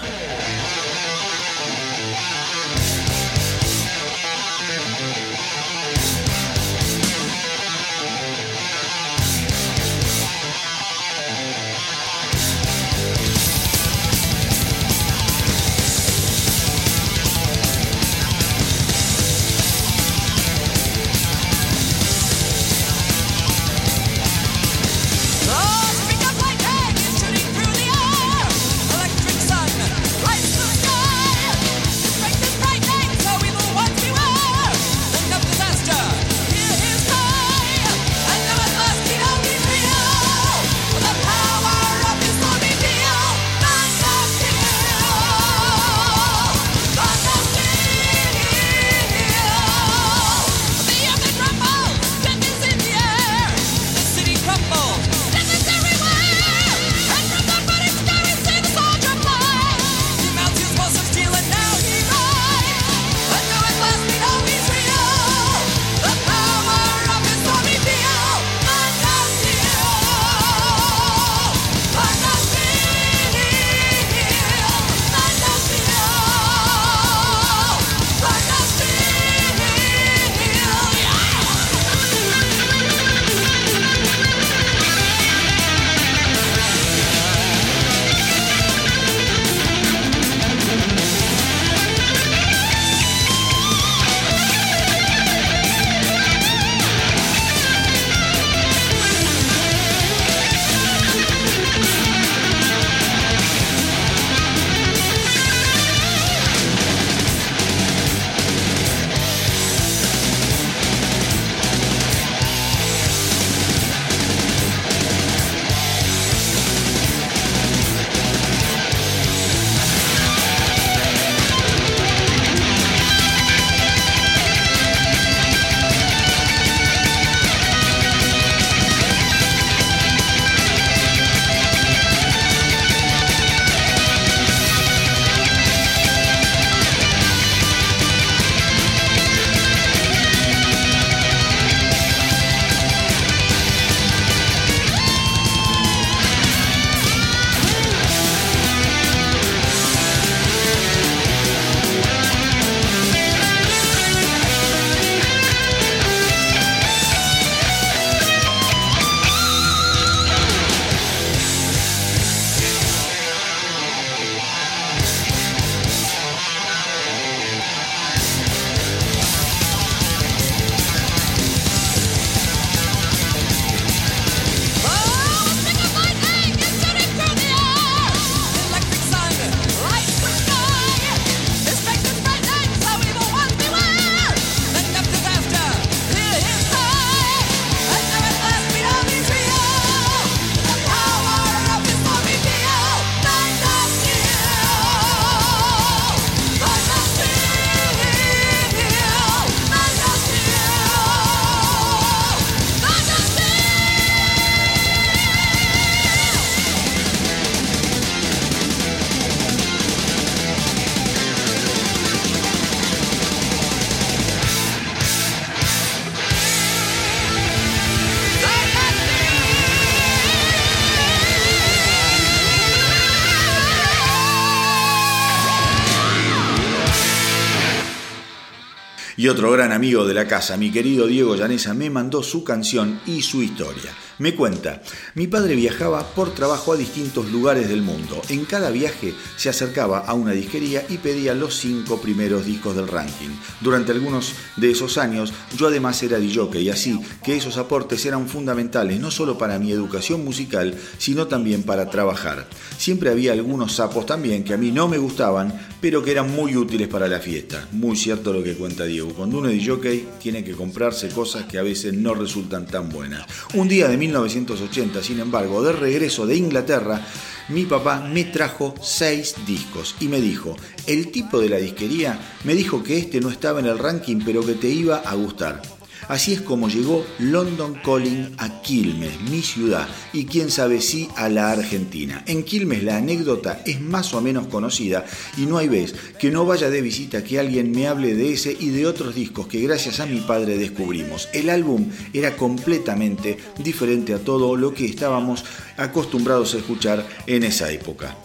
Y otro gran amigo de la casa, mi querido Diego Llanesa, me mandó su canción y su historia. Me cuenta, mi padre viajaba por trabajo a distintos lugares del mundo. En cada viaje se acercaba a una disquería y pedía los cinco primeros discos del ranking. Durante algunos de esos años yo además era DJ y así que esos aportes eran fundamentales no solo para mi educación musical, sino también para trabajar. Siempre había algunos sapos también que a mí no me gustaban, pero que eran muy útiles para la fiesta. Muy cierto lo que cuenta Diego. Cuando uno es DJ tiene que comprarse cosas que a veces no resultan tan buenas. Un día de 1980, sin embargo, de regreso de Inglaterra, mi papá me trajo seis discos y me dijo, el tipo de la disquería me dijo que este no estaba en el ranking pero que te iba a gustar. Así es como llegó London Calling a Quilmes, mi ciudad, y quién sabe si a la Argentina. En Quilmes la anécdota es más o menos conocida y no hay vez que no vaya de visita que alguien me hable de ese y de otros discos que gracias a mi padre descubrimos. El álbum era completamente diferente a todo lo que estábamos acostumbrados a escuchar en esa época.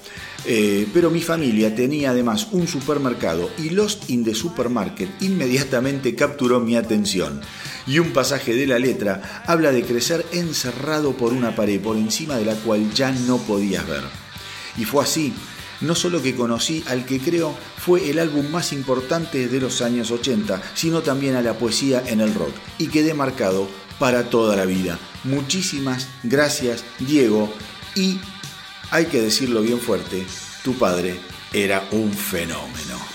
Eh, pero mi familia tenía además un supermercado y Lost in the Supermarket inmediatamente capturó mi atención. Y un pasaje de la letra habla de crecer encerrado por una pared por encima de la cual ya no podías ver. Y fue así, no solo que conocí al que creo fue el álbum más importante de los años 80, sino también a la poesía en el rock, y quedé marcado para toda la vida. Muchísimas gracias, Diego, y hay que decirlo bien fuerte, tu padre era un fenómeno.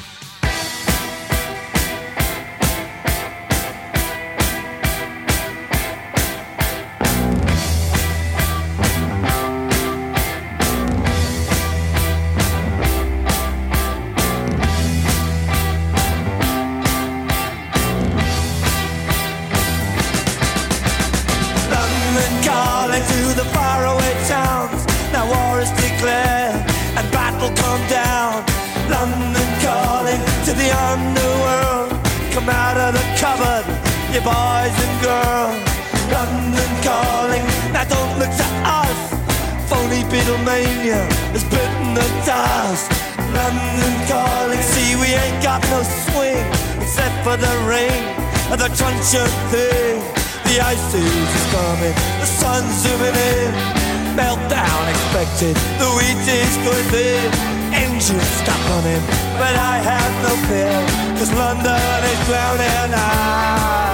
Boys and girls. London calling, now don't look to us. Phony Beatlemania has bitten the dust. London calling, see we ain't got no swing except for the rain and the truncheon thing. The ice is coming, the sun's zooming in. Meltdown expected, the wheat is going thin. Engines stop running, but I have no fear, cause London is drowning. I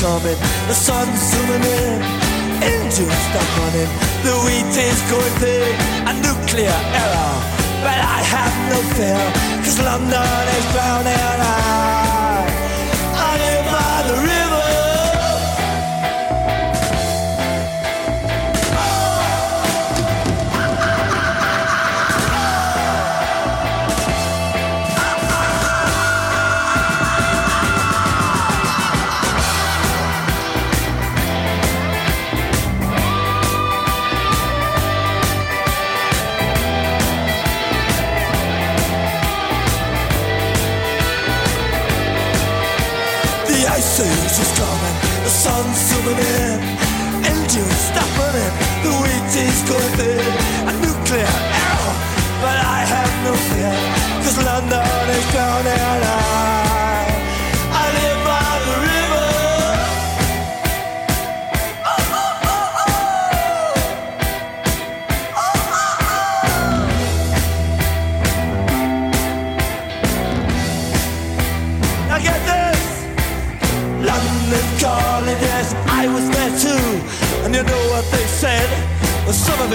coming, the sun's zooming in, engines stop running, the wheat is going thin, a nuclear error. But I have no fear, cause London is drowning. I, Age is coming, the sun's zooming in, engines stopping running, the wheat is going thin, a nuclear error, but I have no fear, cause London is drowning. I,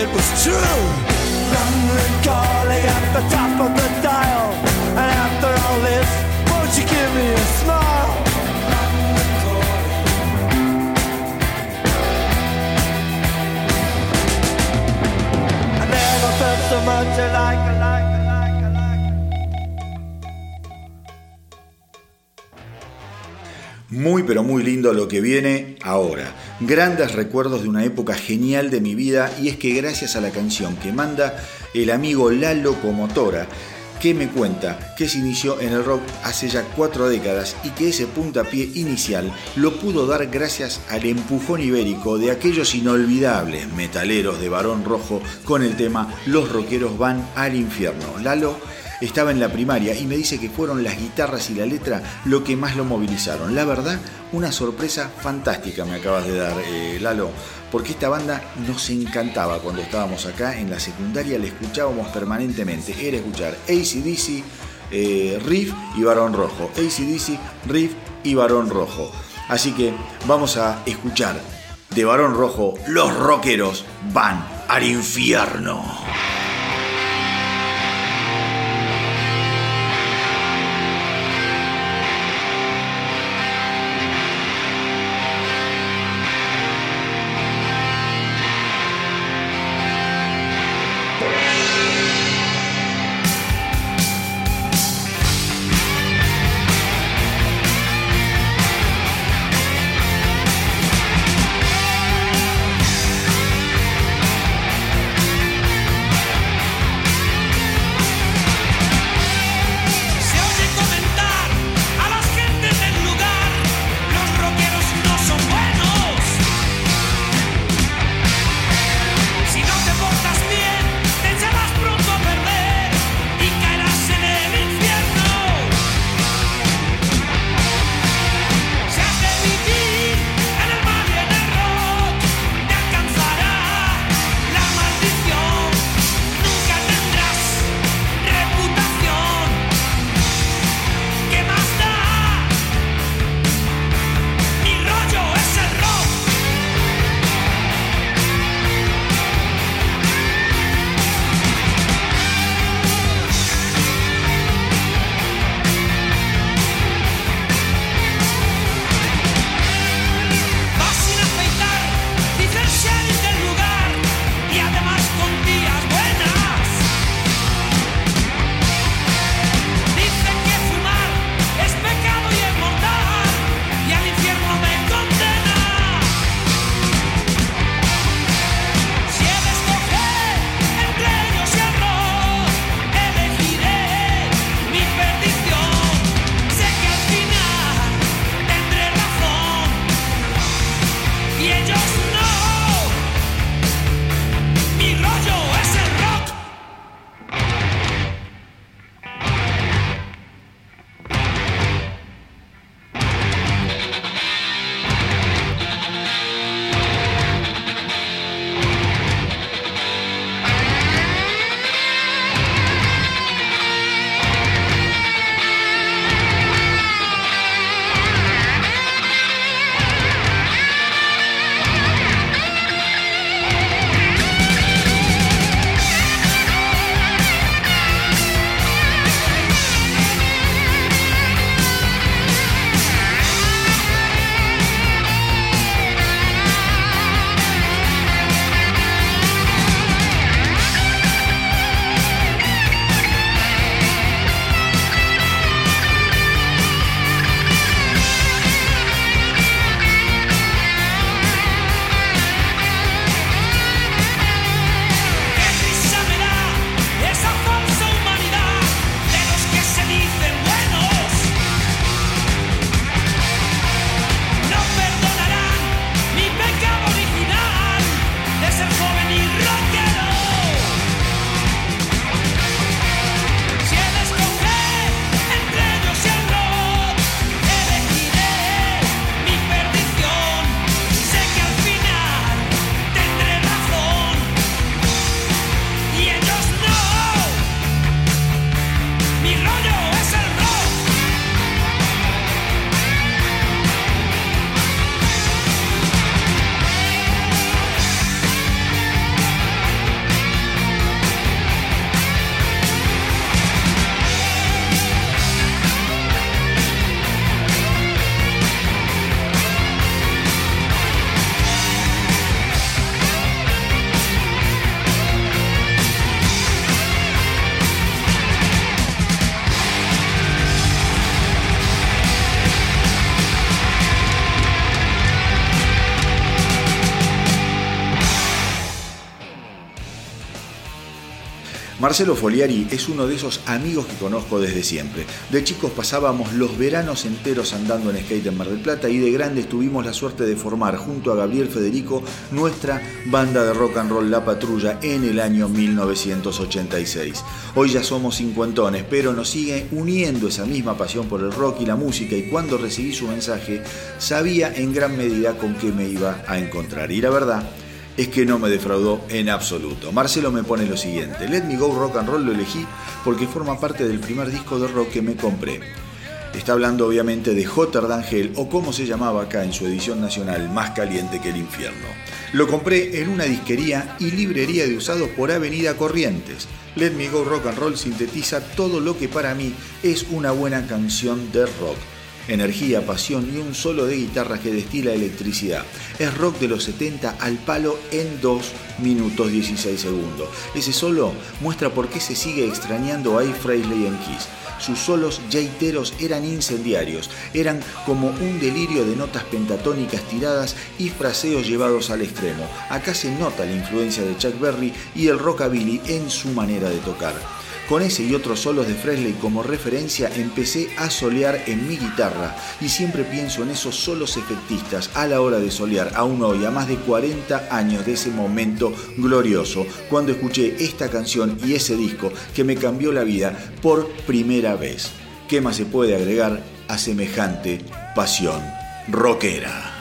it was true. Muy pero muy lindo lo que viene ahora. Grandes recuerdos de una época genial de mi vida y es que gracias a la canción que manda el amigo La Locomotora, que me cuenta que se inició en el rock hace ya cuatro décadas y que ese puntapié inicial lo pudo dar gracias al empujón ibérico de aquellos inolvidables metaleros de Barón Rojo con el tema Los rockeros van al infierno. Lalo estaba en la primaria y me dice que fueron las guitarras y la letra lo que más lo movilizaron. La verdad, una sorpresa fantástica me acabas de dar, eh, Lalo, porque esta banda nos encantaba cuando estábamos acá en la secundaria, la escuchábamos permanentemente. Era escuchar ACDC, eh, Riff y Barón Rojo. ACDC, Riff y Barón Rojo. Así que vamos a escuchar de Barón Rojo, los rockeros van al infierno. Marcelo Foliari es uno de esos amigos que conozco desde siempre. De chicos pasábamos los veranos enteros andando en skate en Mar del Plata y de grandes tuvimos la suerte de formar junto a Gabriel Federico nuestra banda de rock and roll La Patrulla en el año 1986. Hoy ya somos cincuentones, pero nos sigue uniendo esa misma pasión por el rock y la música y cuando recibí su mensaje sabía en gran medida con qué me iba a encontrar. Y la verdad es que no me defraudó en absoluto. Marcelo me pone lo siguiente, Let Me Go Rock and Roll lo elegí porque forma parte del primer disco de rock que me compré. Está hablando obviamente de Hotter Than Hell o como se llamaba acá en su edición nacional, Más caliente que el infierno. Lo compré en una disquería y librería de usados por Avenida Corrientes. Let Me Go Rock and Roll sintetiza todo lo que para mí es una buena canción de rock energía, pasión y un solo de guitarra que destila electricidad. Es rock de los 70 al palo en 2 minutos 16 segundos. Ese solo muestra por qué se sigue extrañando a Frehley en Kiss. Sus solos jaiteros eran incendiarios, eran como un delirio de notas pentatónicas tiradas y fraseos llevados al extremo. Acá se nota la influencia de Chuck Berry y el rockabilly en su manera de tocar. Con ese y otros solos de Fresley como referencia empecé a solear en mi guitarra y siempre pienso en esos solos efectistas a la hora de solear, aún hoy, a más de 40 años de ese momento glorioso, cuando escuché esta canción y ese disco que me cambió la vida por primera vez. ¿Qué más se puede agregar a semejante pasión rockera?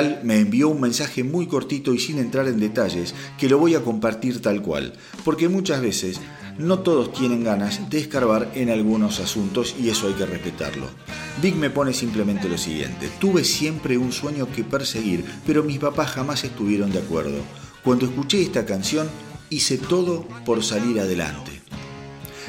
Me envió un mensaje muy cortito y sin entrar en detalles que lo voy a compartir tal cual, porque muchas veces no todos tienen ganas de escarbar en algunos asuntos y eso hay que respetarlo. Vic me pone simplemente lo siguiente, tuve siempre un sueño que perseguir, pero mis papás jamás estuvieron de acuerdo. Cuando escuché esta canción, hice todo por salir adelante.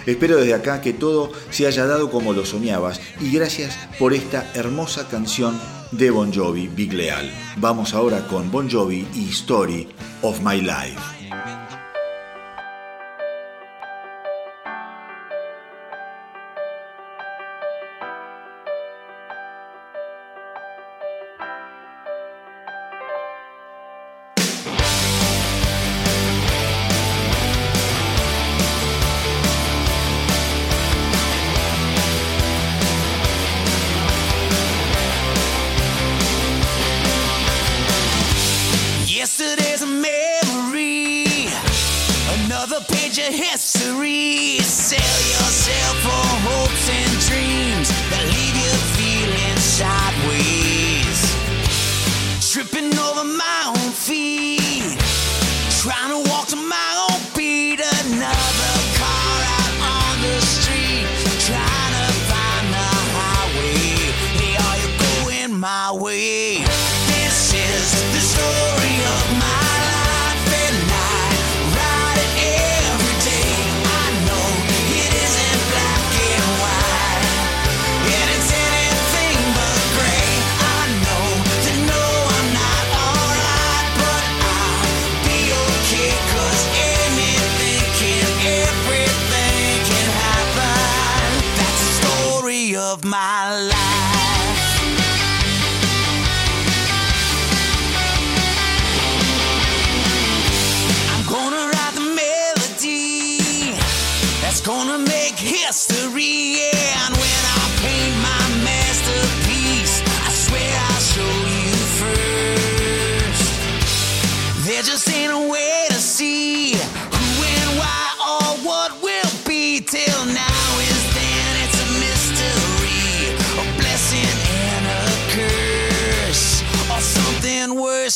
Espero desde acá que todo se haya dado como lo soñabas y gracias por esta hermosa canción de Bon Jovi, Big Leal. Vamos ahora con Bon Jovi y Story of My Life.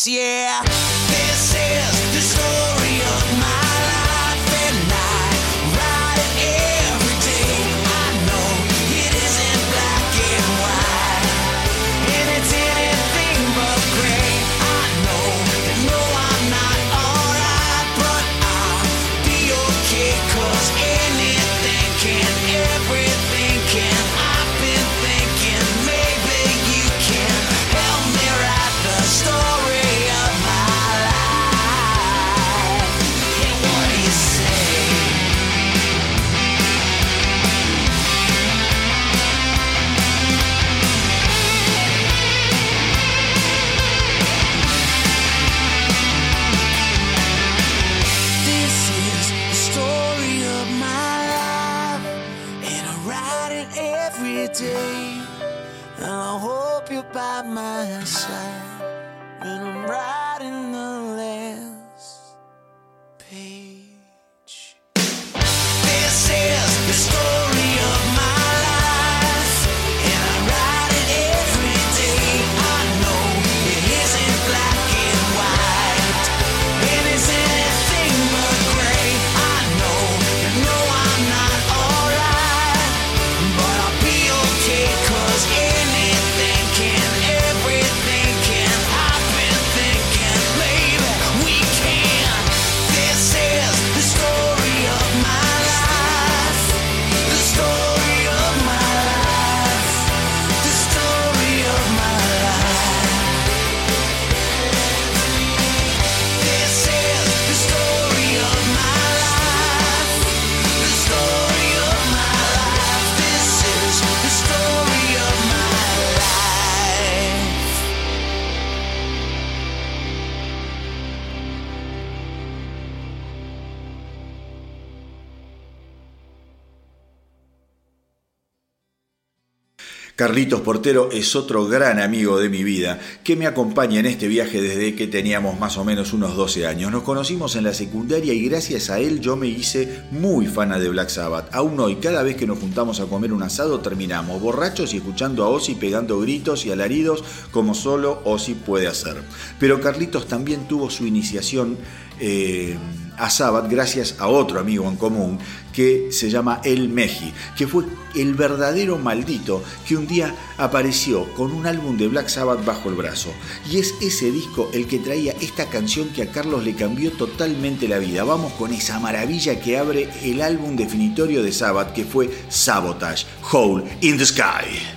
Yeah, Carlitos Portero es otro gran amigo de mi vida que me acompaña en este viaje desde que teníamos más o menos unos 12 años. Nos conocimos en la secundaria y gracias a él yo me hice muy fana de Black Sabbath. Aún hoy, cada vez que nos juntamos a comer un asado terminamos borrachos y escuchando a Ozzy pegando gritos y alaridos como solo Ozzy puede hacer. Pero Carlitos también tuvo su iniciación eh, a Sabbath gracias a otro amigo en común que se llama El Meji, que fue el verdadero maldito que un día apareció con un álbum de Black Sabbath bajo el brazo. Y es ese disco el que traía esta canción que a Carlos le cambió totalmente la vida. Vamos con esa maravilla que abre el álbum definitorio de Sabbath que fue Sabotage, Hole in the Sky.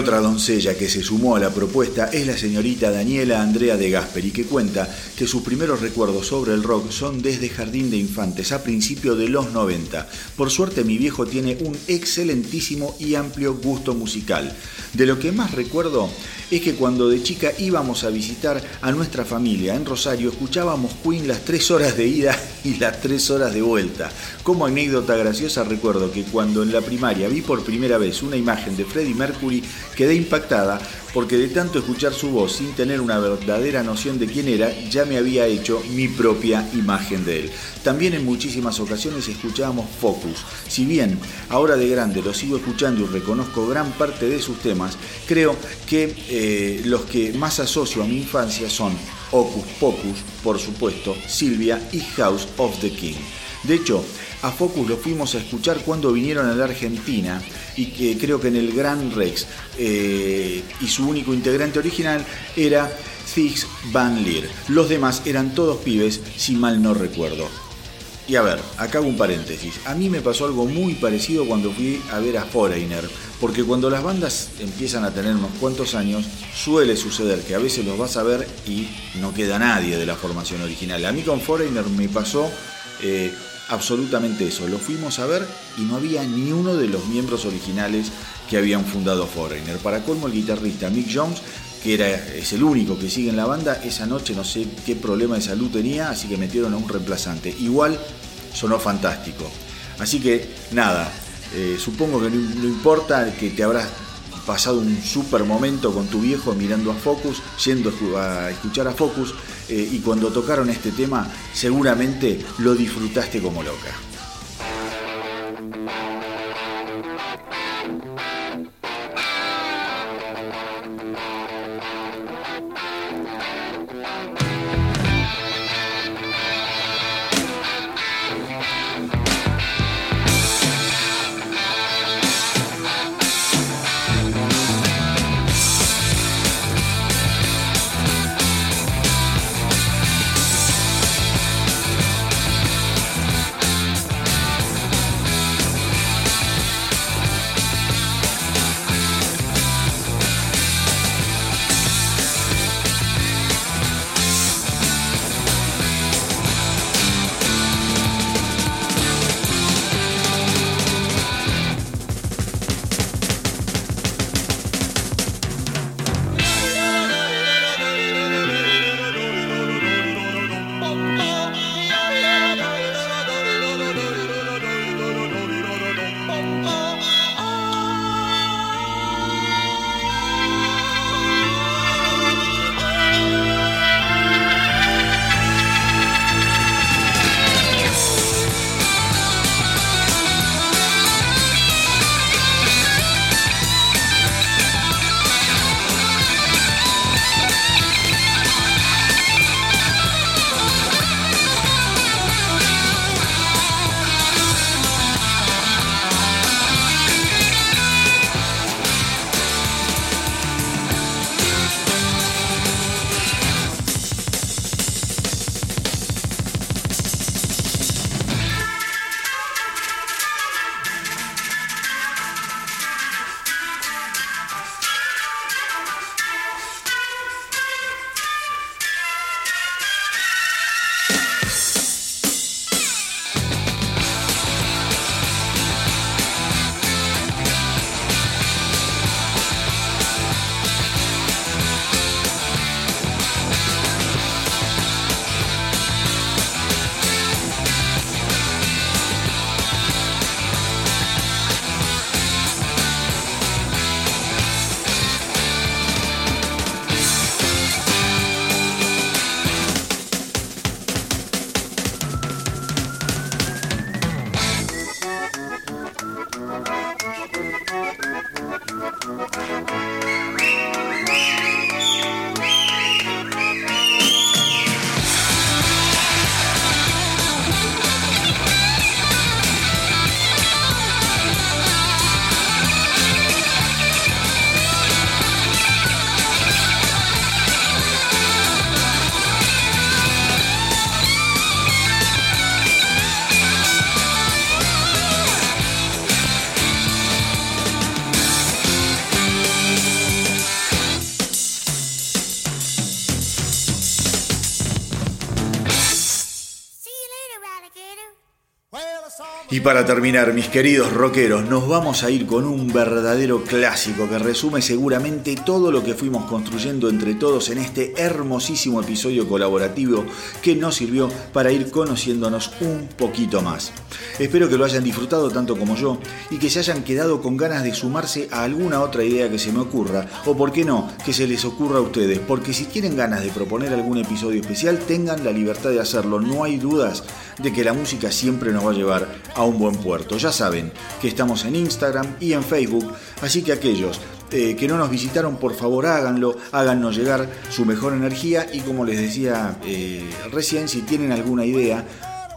Otra doncella que se sumó a la propuesta es la señorita Daniela Andrea de Gasperi, que cuenta que sus primeros recuerdos sobre el rock son desde Jardín de Infantes a principios de los 90. Por suerte mi viejo tiene un excelentísimo y amplio gusto musical. De lo que más recuerdo es que cuando de chica íbamos a visitar a nuestra familia en Rosario, escuchábamos Queen las tres horas de ida *laughs* y las tres horas de vuelta. Como anécdota graciosa recuerdo que cuando en la primaria vi por primera vez una imagen de Freddie Mercury, quedé impactada porque de tanto escuchar su voz sin tener una verdadera noción de quién era, ya me había hecho mi propia imagen de él. También en muchísimas ocasiones escuchábamos Focus. Si bien ahora de grande lo sigo escuchando y reconozco gran parte de sus temas, creo que eh, los que más asocio a mi infancia son Ocus Pocus, por supuesto, Silvia y House of the King. De hecho, a Focus lo fuimos a escuchar cuando vinieron a la Argentina y que creo que en el Gran Rex eh, y su único integrante original era Ziggs Van Leer. Los demás eran todos pibes, si mal no recuerdo. Y a ver, acá hago un paréntesis. A mí me pasó algo muy parecido cuando fui a ver a Foreigner, porque cuando las bandas empiezan a tener unos cuantos años, suele suceder que a veces los vas a ver y no queda nadie de la formación original. A mí con Foreigner me pasó eh, absolutamente eso. Lo fuimos a ver y no había ni uno de los miembros originales que habían fundado Foreigner. Para colmo el guitarrista Mick Jones que era, es el único que sigue en la banda, esa noche no sé qué problema de salud tenía, así que metieron a un reemplazante. Igual sonó fantástico. Así que nada, eh, supongo que no, no importa que te habrás pasado un super momento con tu viejo mirando a Focus, yendo a escuchar a Focus, eh, y cuando tocaron este tema seguramente lo disfrutaste como loca. Y para terminar, mis queridos rockeros, nos vamos a ir con un verdadero clásico que resume seguramente todo lo que fuimos construyendo entre todos en este hermosísimo episodio colaborativo que nos sirvió para ir conociéndonos un poquito más. Espero que lo hayan disfrutado tanto como yo y que se hayan quedado con ganas de sumarse a alguna otra idea que se me ocurra o, por qué no, que se les ocurra a ustedes, porque si tienen ganas de proponer algún episodio especial, tengan la libertad de hacerlo. No hay dudas de que la música siempre nos va a llevar a un buen puerto. Ya saben que estamos en Instagram y en Facebook, así que aquellos eh, que no nos visitaron, por favor háganlo, háganos llegar su mejor energía y como les decía eh, recién, si tienen alguna idea,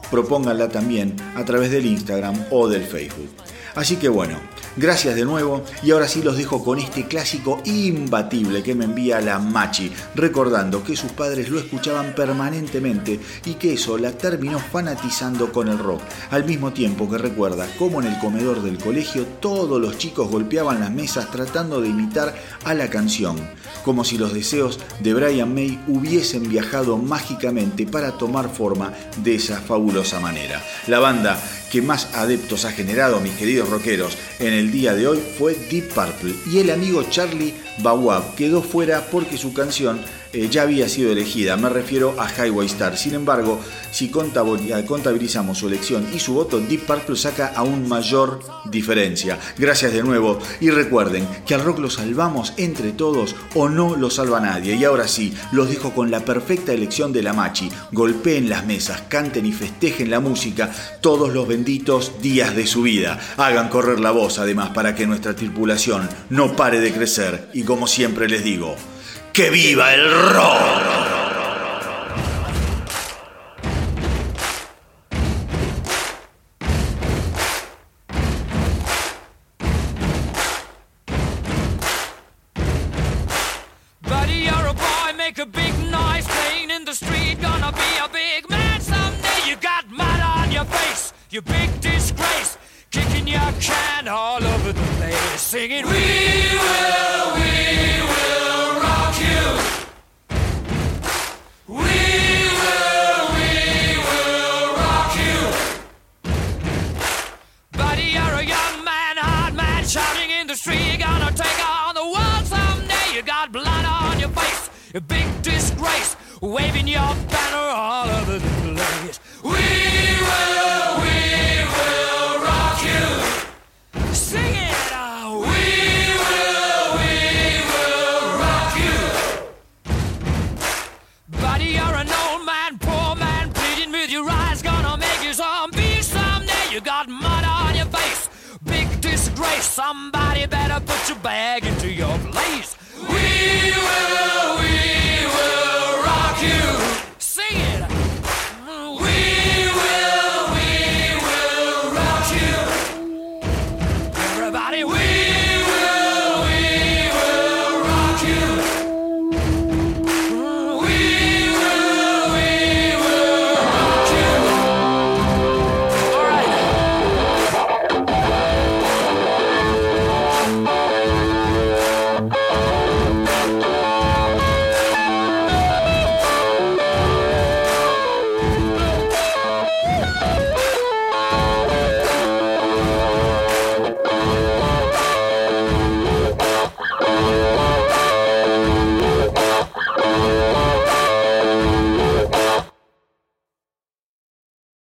propónganla también a través del Instagram o del Facebook. Así que bueno, gracias de nuevo y ahora sí los dejo con este clásico imbatible que me envía la Machi, recordando que sus padres lo escuchaban permanentemente y que eso la terminó fanatizando con el rock, al mismo tiempo que recuerda cómo en el comedor del colegio todos los chicos golpeaban las mesas tratando de imitar a la canción, como si los deseos de Brian May hubiesen viajado mágicamente para tomar forma de esa fabulosa manera. La banda que más adeptos ha generado, mis queridos rockeros, en el día de hoy fue Deep Purple y el amigo Charlie Bawab quedó fuera porque su canción eh, ya había sido elegida, me refiero a Highway Star. Sin embargo, si contabil- contabilizamos su elección y su voto, Deep Purple saca aún mayor diferencia. Gracias de nuevo y recuerden que al rock lo salvamos entre todos o no lo salva nadie. Y ahora sí, los dejo con la perfecta elección de la Machi. Golpeen las mesas, canten y festejen la música todos los benditos días de su vida. Hagan correr la voz además para que nuestra tripulación no pare de crecer. Como siempre les digo, ¡que viva el rock!